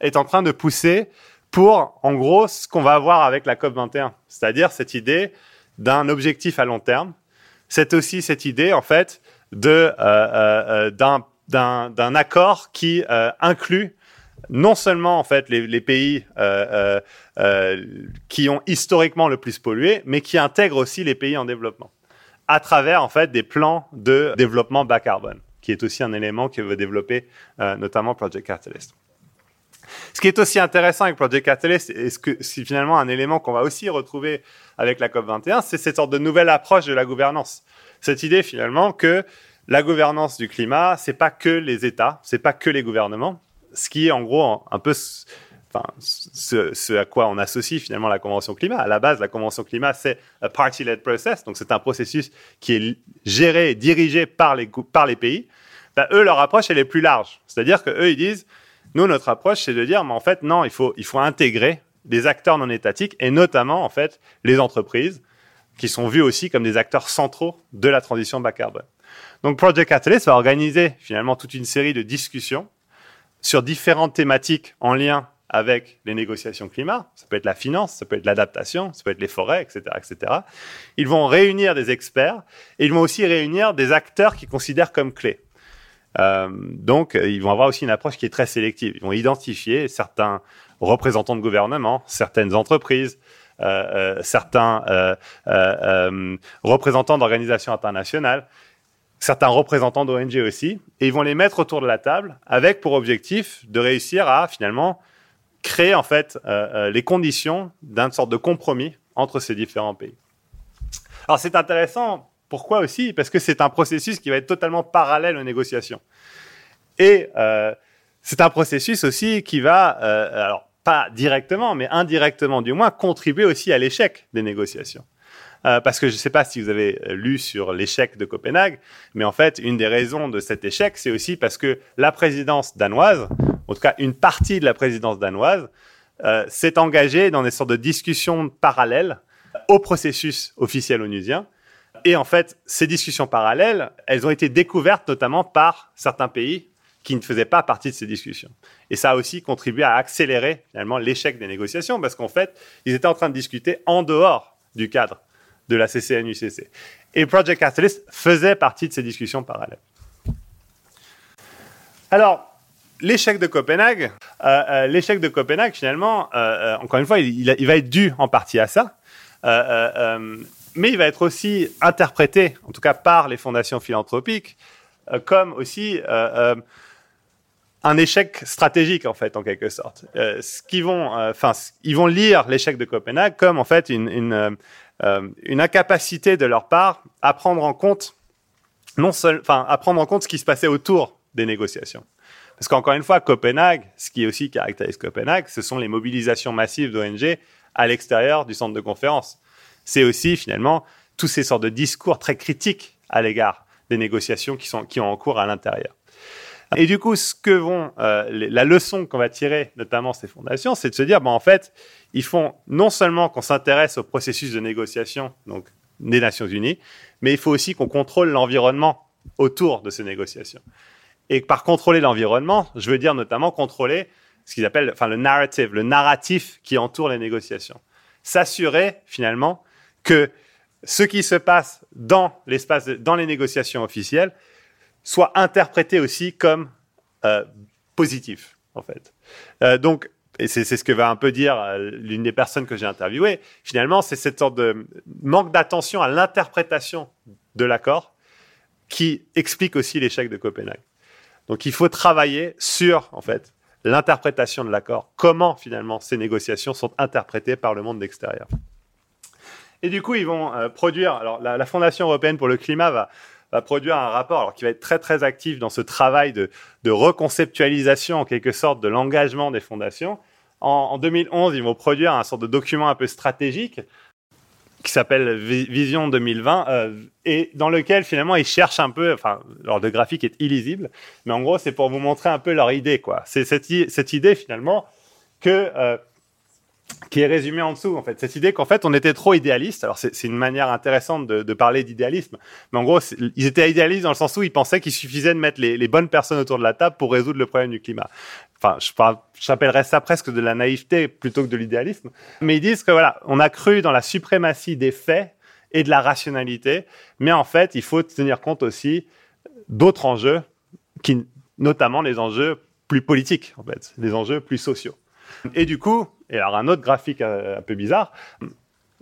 est en train de pousser pour, en gros, ce qu'on va avoir avec la COP21, c'est-à-dire cette idée d'un objectif à long terme. C'est aussi cette idée, en fait, de euh, euh, euh, d'un accord qui inclut non seulement en fait les, les pays qui ont historiquement le plus pollué, mais qui intègre aussi les pays en développement à travers en fait des plans de développement bas carbone, qui est aussi un élément que veut développer notamment Project Catalyst. Ce qui est aussi intéressant avec Project Catalyst, et que c'est finalement un élément qu'on va aussi retrouver avec la COP21, c'est cette sorte de nouvelle approche de la gouvernance. Cette idée finalement que la gouvernance du climat, c'est pas que les États, c'est pas que les gouvernements, ce qui est en gros un peu enfin, ce, à quoi on associe finalement la Convention climat. À la base, la Convention climat, c'est un party-led process, donc c'est un processus qui est géré et dirigé par les, par les pays. Ben, eux, leur approche, elle est plus large. C'est-à-dire que eux, ils disent, nous, notre approche, c'est de dire, mais en fait, non, il faut, intégrer les acteurs non étatiques et notamment en fait les entreprises qui sont vues aussi comme des acteurs centraux de la transition bas carbone. Donc Project Catalyst va organiser finalement toute une série de discussions sur différentes thématiques en lien avec les négociations climat. Ça peut être la finance, ça peut être l'adaptation, ça peut être les forêts, etc., etc. Ils vont réunir des experts et ils vont aussi réunir des acteurs qu'ils considèrent comme clés. Euh, donc, ils vont avoir aussi une approche qui est très sélective. Ils vont identifier certains représentants de gouvernement, certaines entreprises, euh, euh, certains représentants d'organisations internationales, certains représentants d'ONG aussi, et ils vont les mettre autour de la table avec pour objectif de réussir à finalement créer en fait les conditions d'un sorte de compromis entre ces différents pays. Alors c'est intéressant pourquoi aussi Parce que c'est un processus qui va être totalement parallèle aux négociations. Et euh, c'est un processus aussi qui va, euh, alors pas directement, mais indirectement du moins, contribuer aussi à l'échec des négociations. Euh, parce que je ne sais pas si vous avez lu sur l'échec de Copenhague, mais en fait, une des raisons de cet échec, c'est aussi parce que la présidence danoise, en tout cas une partie de la présidence danoise, s'est engagée dans des sortes de discussions parallèles au processus officiel onusien, et en fait, ces discussions parallèles, elles ont été découvertes notamment par certains pays qui ne faisaient pas partie de ces discussions. Et ça a aussi contribué à accélérer finalement l'échec des négociations parce qu'en fait, ils étaient en train de discuter en dehors du cadre de la CCNUCC. Et Project Catalyst faisait partie de ces discussions parallèles. Alors, l'échec de Copenhague, euh, euh, l'échec de Copenhague, finalement, euh, encore une fois, il, il, va être dû en partie à ça mais il va être aussi interprété, en tout cas par les fondations philanthropiques, euh, comme aussi euh, euh, un échec stratégique en fait, en quelque sorte. vont, ils vont lire l'échec de Copenhague comme en fait une, incapacité de leur part à prendre en compte non seul, enfin, à prendre en compte ce qui se passait autour des négociations. Parce qu'encore une fois, Copenhague, ce qui aussi caractérise Copenhague, ce sont les mobilisations massives d'ONG à l'extérieur du centre de conférence c'est aussi finalement tous ces sortes de discours très critiques à l'égard des négociations qui sont qui ont en cours à l'intérieur. Et du coup, ce que vont euh, la leçon qu'on va tirer, notamment ces fondations, c'est de se dire, ben en fait, ils font non seulement qu'on s'intéresse au processus de négociation, donc des Nations Unies, mais il faut aussi qu'on contrôle l'environnement autour de ces négociations. Et par contrôler l'environnement, je veux dire notamment contrôler ce qu'ils appellent, enfin, le narrative, le narratif qui entoure les négociations. S'assurer finalement que ce qui se passe dans l'espace, dans les négociations officielles, soit interprété aussi comme euh, positif, en fait. Euh, donc, et c'est ce que va un peu dire euh, l'une des personnes que j'ai interviewées. Finalement, c'est cette sorte de manque d'attention à l'interprétation de l'accord qui explique aussi l'échec de Copenhague. Donc, il faut travailler sur, en fait, l'interprétation de l'accord. Comment, finalement, ces négociations sont interprétées par le monde extérieur. Et du coup, ils vont euh, produire. Alors, la, Fondation européenne pour le climat va, produire un rapport alors, qui va être très très actif dans ce travail de, reconceptualisation en quelque sorte de l'engagement des fondations. En, 2011, ils vont produire un sorte de document un peu stratégique qui s'appelle Vision 2020 euh, et dans lequel finalement ils cherchent un peu, enfin leur de graphique est illisible, mais en gros c'est pour vous montrer un peu leur idée quoi. C'est cette, cette, idée finalement que euh, qui est résumé en dessous, en fait. Cette idée qu'en fait, on était trop idéaliste. Alors, c'est une manière intéressante de, parler d'idéalisme. Mais en gros, ils étaient idéalistes dans le sens où ils pensaient qu'il suffisait de mettre les, les, bonnes personnes autour de la table pour résoudre le problème du climat. Enfin, je j'appellerais ça presque de la naïveté plutôt que de l'idéalisme. Mais ils disent que voilà, on a cru dans la suprématie des faits et de la rationalité. Mais en fait, il faut tenir compte aussi d'autres enjeux qui, notamment les enjeux plus politiques, en fait, les enjeux plus sociaux. Et du coup, et alors un autre graphique euh, un, peu bizarre,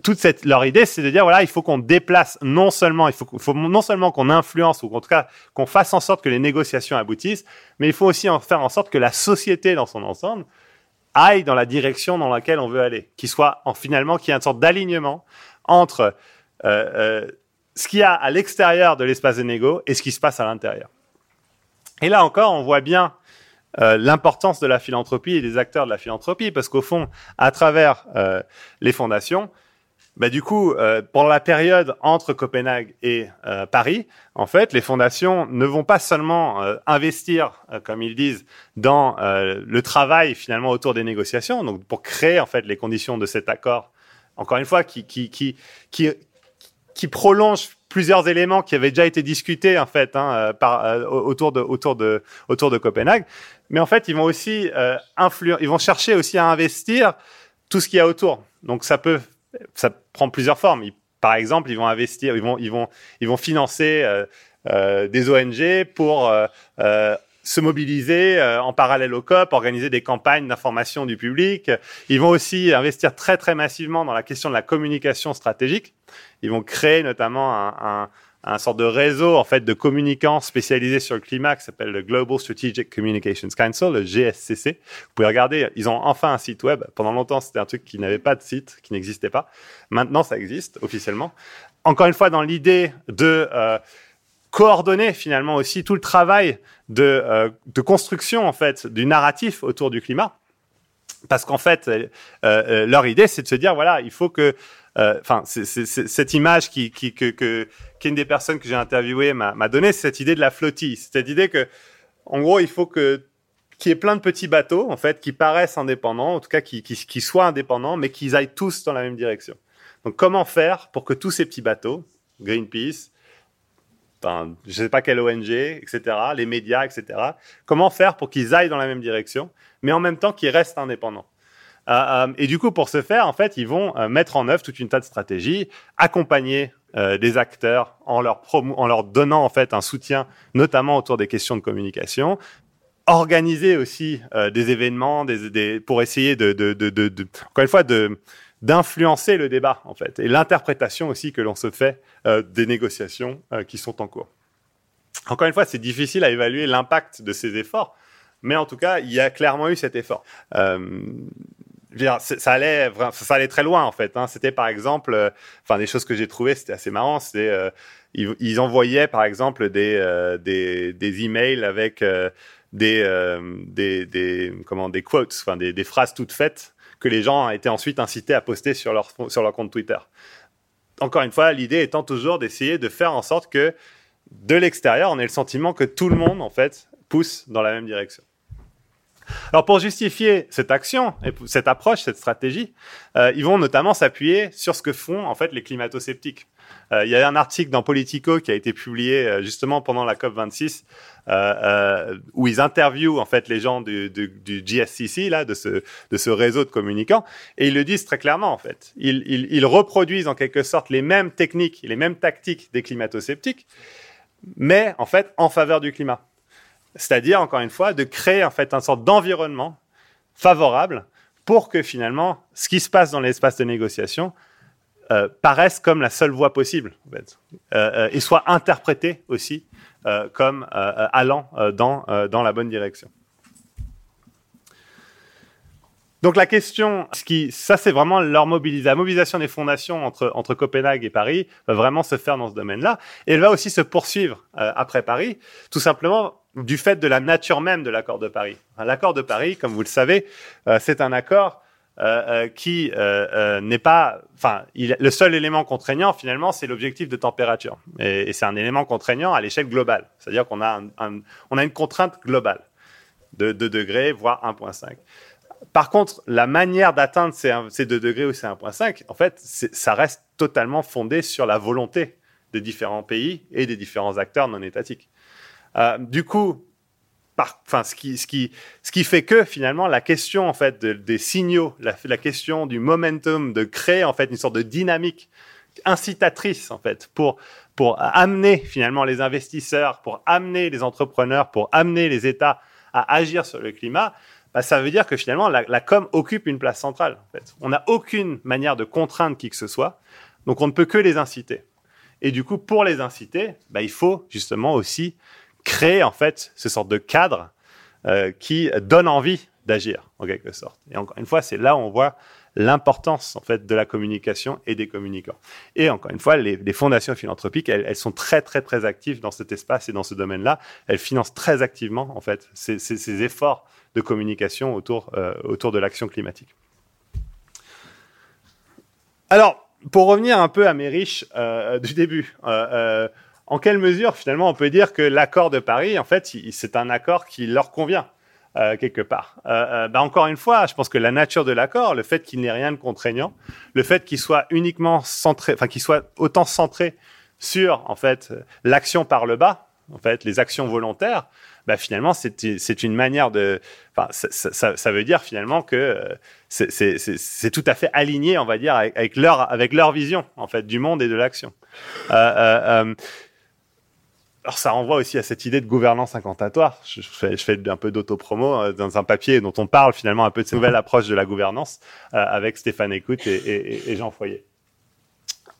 toute cette, leur idée, c'est de dire voilà, il faut qu'on déplace non seulement, il faut, non seulement qu'on influence ou en tout cas qu'on fasse en sorte que les négociations aboutissent, mais il faut aussi en faire en sorte que la société dans son ensemble aille dans la direction dans laquelle on veut aller, qu'il soit en finalement qu'il y ait une sorte d'alignement entre euh, euh, ce qu'il y a à l'extérieur de l'espace de négo et ce qui se passe à l'intérieur. Et là encore, on voit bien euh, l'importance de la philanthropie et des acteurs de la philanthropie, parce qu'au fond, à travers euh, les fondations, bah, du coup, euh, pendant la période entre Copenhague et euh, Paris, en fait, les fondations ne vont pas seulement euh, investir, comme ils disent, dans le travail finalement autour des négociations, donc pour créer en fait les conditions de cet accord. Encore une fois, qui qui qui qui, qui prolonge plusieurs éléments qui avaient déjà été discutés en fait hein, par, autour de autour de autour de Copenhague. Mais en fait, ils vont aussi influer, ils vont chercher aussi à investir tout ce qu'il y a autour. Donc ça peut ça prend plusieurs formes. par exemple, ils vont investir, ils vont, ils vont, ils vont financer euh, euh, des ONG pour euh, se mobiliser en parallèle au COP, organiser des campagnes d'information du public. Ils vont aussi investir très très massivement dans la question de la communication stratégique. Ils vont créer notamment un, un, un sort de réseau en fait de communicants spécialisés sur le climat qui s'appelle le Global Strategic Communications Council, le GSCC. Vous pouvez regarder, ils ont enfin un site web. Pendant longtemps, c'était un truc qui n'avait pas de site, qui n'existait pas. Maintenant, ça existe officiellement. Encore une fois, dans l'idée de euh, coordonner finalement aussi tout le travail de, euh, de construction en fait du narratif autour du climat. Parce qu'en fait, euh, leur idée, c'est de se dire voilà, il faut que enfin, c'est cette image qui, qui que, que qu'une des personnes que j'ai interviewées m'a donné, cette idée de la flottille. Cette idée que, en gros, il faut que qu'il y ait plein de petits bateaux, en fait, qui paraissent indépendants, en tout cas qui, qui, qui soient indépendants, mais qui aillent tous dans la même direction. Donc, comment faire pour que tous ces petits bateaux, Greenpeace, enfin, je sais pas quelle ONG, etc., les médias, etc., comment faire pour qu'ils aillent dans la même direction, mais en même temps qu'ils restent indépendants? euh, euh, et du coup, pour ce faire, en fait, ils vont euh, mettre en œuvre toute une tas de stratégies, accompagner des acteurs en leur, en leur donnant en fait un soutien, notamment autour des questions de communication, organiser aussi des événements, des, des, pour essayer de, de, de, encore une fois, de d'influencer le débat en fait et l'interprétation aussi que l'on se fait des négociations qui sont en cours. Encore une fois, c'est difficile à évaluer l'impact de ces efforts, mais en tout cas, il y a clairement eu cet effort. Euh, ça allait, ça allait très loin en fait. Hein. C'était par exemple, euh, enfin des choses que j'ai trouvées, c'était assez marrant. C'était, euh, ils, envoyaient par exemple des euh, des, emails avec euh, des, comment des quotes, enfin des, des phrases toutes faites que les gens étaient ensuite incités à poster sur leur sur leur compte Twitter. Encore une fois, l'idée étant toujours d'essayer de faire en sorte que de l'extérieur, on ait le sentiment que tout le monde en fait pousse dans la même direction. Alors pour justifier cette action, et cette approche, cette stratégie, euh, ils vont notamment s'appuyer sur ce que font en fait les climato-sceptiques. Euh, il y a un article dans Politico qui a été publié euh, justement pendant la COP 26 euh, où ils interviewent en fait les gens du, GSCC là, de ce réseau de communicants, et ils le disent très clairement en fait. Ils reproduisent en quelque sorte les mêmes techniques, les mêmes tactiques des climato-sceptiques, mais en fait en faveur du climat. C'est-à-dire, encore une fois, de créer en fait un sorte d'environnement favorable pour que finalement, ce qui se passe dans l'espace de négociation euh, paraisse comme la seule voie possible en euh, euh et soit interprété aussi comme allant dans, dans la bonne direction. Donc la question, ce qui, ça c'est vraiment leur mobilisation, la mobilisation des fondations entre, entre Copenhague et Paris va vraiment se faire dans ce domaine-là. Et elle va aussi se poursuivre après Paris, tout simplement du fait de la nature même de l'accord de Paris. L'accord de Paris, comme vous le savez, euh, c'est un accord euh, euh, qui n'est pas, enfin, le seul élément contraignant finalement, c'est l'objectif de température, et, et c'est un élément contraignant à l'échelle globale, c'est-à-dire qu'on a, un, un, on a une contrainte globale de 2 degrés, voire 1,5. Par contre, la manière d'atteindre ces, ces 2 degrés ou ces 1,5, en fait, ça reste totalement fondé sur la volonté des différents pays et des différents acteurs non étatiques. Euh, du coup, enfin, ce qui, fait que finalement la question en fait de, des signaux, la, la, question du momentum, de créer en fait une sorte de dynamique incitatrice en fait pour pour amener finalement les investisseurs, pour amener les entrepreneurs, pour amener les États à agir sur le climat, bah, ça veut dire que finalement la, la com occupe une place centrale. En fait. On n'a aucune manière de contraindre qui que ce soit, donc on ne peut que les inciter. Et du coup, pour les inciter, bah, il faut justement aussi créer en fait ce sorte de cadre euh, qui donne envie d'agir en quelque sorte. Et encore une fois, c'est là où on voit l'importance en fait de la communication et des communicants. Et encore une fois, les, les fondations philanthropiques, elles, elles, sont très très très actives dans cet espace et dans ce domaine-là. Elles financent très activement en fait ces, ces, ces efforts de communication autour euh, autour de l'action climatique. Alors, pour revenir un peu à mes riches du début, en quelle mesure finalement on peut dire que l'accord de Paris, en fait, c'est un accord qui leur convient euh, quelque part. Euh, euh, bah encore une fois, je pense que la nature de l'accord, le fait qu'il n'ait rien de contraignant, le fait qu'il soit uniquement centré, enfin qu'il soit autant centré sur en fait l'action par le bas, en fait les actions volontaires, bah finalement c'est une manière de, enfin ça, veut dire finalement que euh, c'est tout à fait aligné, on va dire, avec, leur avec leur vision en fait du monde et de l'action. Euh, euh, alors ça renvoie aussi à cette idée de gouvernance incantatoire. Je, fais, un peu d'autopromo dans un papier dont on parle finalement un peu de cette nouvelle approche de la gouvernance avec Stéphane Écoute et, et, Jean Foyer.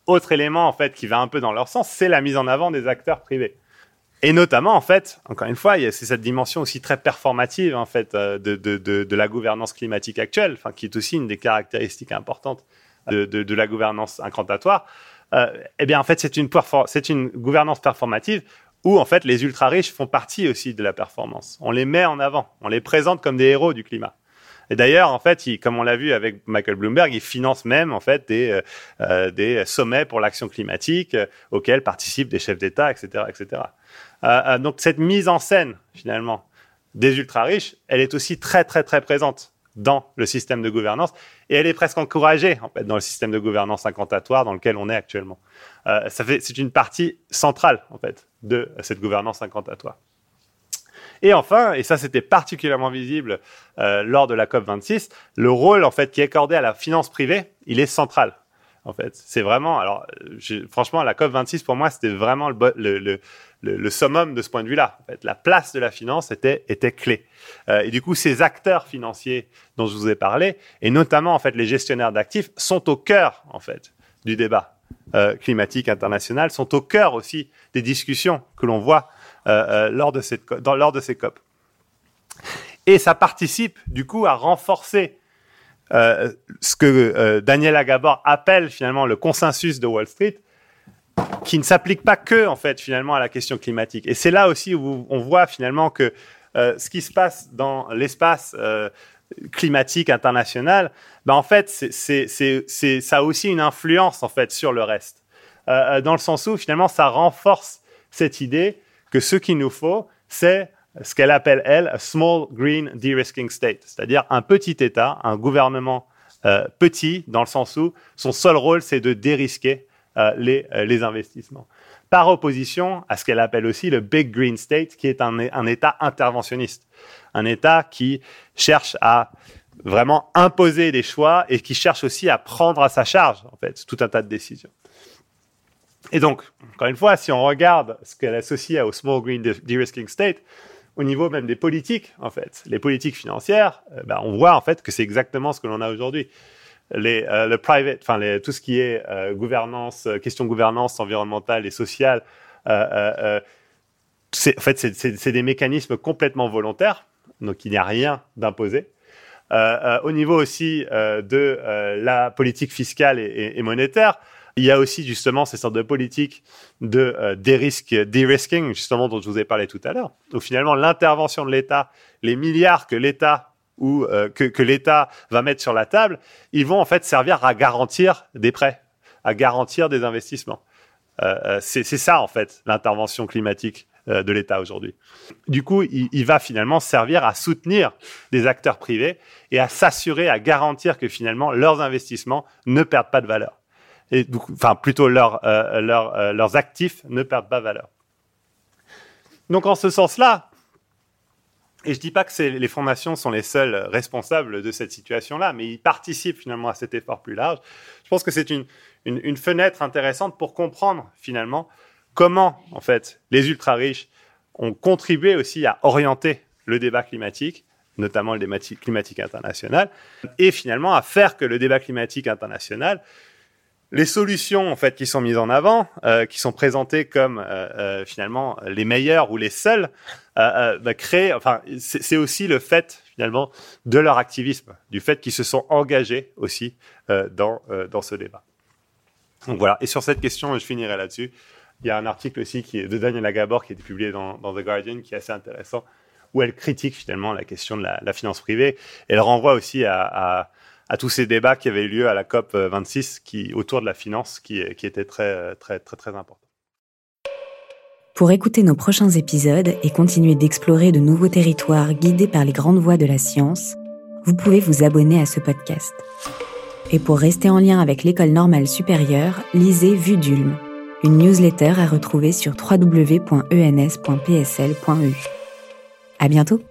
Autre élément en fait qui va un peu dans leur sens, c'est la mise en avant des acteurs privés. Et notamment en fait, encore une fois, c'est cette dimension aussi très performative en fait euh, de, de, la gouvernance climatique actuelle, enfin qui est aussi une des caractéristiques importantes de, de la gouvernance incantatoire. Euh, eh bien, en fait, c'est une, c'est une gouvernance performative où en fait les ultra riches font partie aussi de la performance. On les met en avant, on les présente comme des héros du climat. Et d'ailleurs, en fait, comme on l'a vu avec Michael Bloomberg, il finance même en fait des, euh, euh sommets pour l'action climatique euh, auxquels participent des chefs d'État, etc., etc. Donc cette mise en scène finalement des ultra riches, elle est aussi très très très présente dans le système de gouvernance et elle est presque encouragée en fait dans le système de gouvernance incantatoire dans lequel on est actuellement. Ça fait, c'est une partie centrale en fait de cette gouvernance incantatoire. Et enfin, et ça c'était particulièrement visible euh, lors de la COP 26, le rôle en fait qui est accordé à la finance privée, il est central. En fait, c'est vraiment. Alors, franchement, la COP 26 pour moi, c'était vraiment le, le, le, le, summum de ce point de vue-là. En fait, la place de la finance était, était clé. Euh, et du coup, ces acteurs financiers dont je vous ai parlé, et notamment en fait les gestionnaires d'actifs, sont au cœur en fait du débat euh, climatique international, sont au cœur aussi des discussions que l'on voit euh, euh lors, de cette, lors de ces COP. Et ça participe du coup à renforcer euh, ce que Daniel Agabor appelle finalement le consensus de Wall Street, qui ne s'applique pas que en fait finalement à la question climatique. Et c'est là aussi où on voit finalement que ce qui se passe dans l'espace climatique international, ben en fait c'est ça a aussi une influence en fait sur le reste, dans le sens où finalement ça renforce cette idée que ce qu'il nous faut c'est ce qu'elle appelle elle a small green de-risking state, c'est-à-dire un petit État, un gouvernement euh, petit dans le sens où son seul rôle c'est de dérisquer euh, les, euh, les investissements. Par opposition à ce qu'elle appelle aussi le Big Green State, qui est un, un État interventionniste, un État qui cherche à vraiment imposer des choix et qui cherche aussi à prendre à sa charge, en fait, tout un tas de décisions. Et donc, encore une fois, si on regarde ce qu'elle associe au Small Green De-Risking State, au niveau même des politiques, en fait, les politiques financières, euh, ben, on voit en fait que c'est exactement ce que l'on a aujourd'hui euh, le private, enfin tout ce qui est euh, gouvernance, euh, question gouvernance environnementale et sociale, en fait, c'est des mécanismes complètement volontaires, donc il n'y a rien d'imposé. au niveau aussi de la politique fiscale et, monétaire, il y a aussi justement ces sortes de politiques de euh, de-risking, justement dont je vous ai parlé tout à l'heure. Donc finalement, l'intervention de l'État, les milliards que l'État ou euh, que, l'État va mettre sur la table, ils vont en fait servir à garantir des prêts, à garantir des investissements. Euh, euh c'est ça en fait l'intervention climatique de l'État aujourd'hui. Du coup, il, va finalement servir à soutenir des acteurs privés et à s'assurer, à garantir que finalement leurs investissements ne perdent pas de valeur. Et donc, enfin plutôt euh, leur, euh, leurs actifs ne perdent pas valeur. Donc en ce sens-là, et je dis pas que les fondations sont les seules responsables de cette situation-là, mais ils participent finalement à cet effort plus large. Je pense que c'est une, une, une, fenêtre intéressante pour comprendre finalement comment, en fait, les ultra riches ont contribué aussi à orienter le débat climatique, notamment le débat climatique international, et finalement à faire que le débat climatique international les solutions en fait qui sont mises en avant, euh, qui sont présentées comme euh, euh, finalement les meilleures ou les seules, euh, euh, bah, créent. Enfin, c'est aussi le fait finalement de leur activisme, du fait qu'ils se sont engagés aussi dans dans ce débat. Donc voilà. Et sur cette question, je finirai là-dessus. Il y a un article aussi qui est de Daniela Gabor qui a été publié dans, dans The Guardian qui est assez intéressant où elle critique finalement la question de la, la finance privée. Elle renvoie aussi à, à à tous ces débats qui avaient eu lieu à la COP 26 qui, autour de la finance qui, qui étaient très, très, très, importants. Pour écouter nos prochains épisodes et continuer d'explorer de nouveaux territoires guidés par les grandes voies de la science, vous pouvez vous abonner à ce podcast. Et pour rester en lien avec l'école normale supérieure, lisez Vue d'Ulm, une newsletter à retrouver sur www.ens.psl.eu. À bientôt!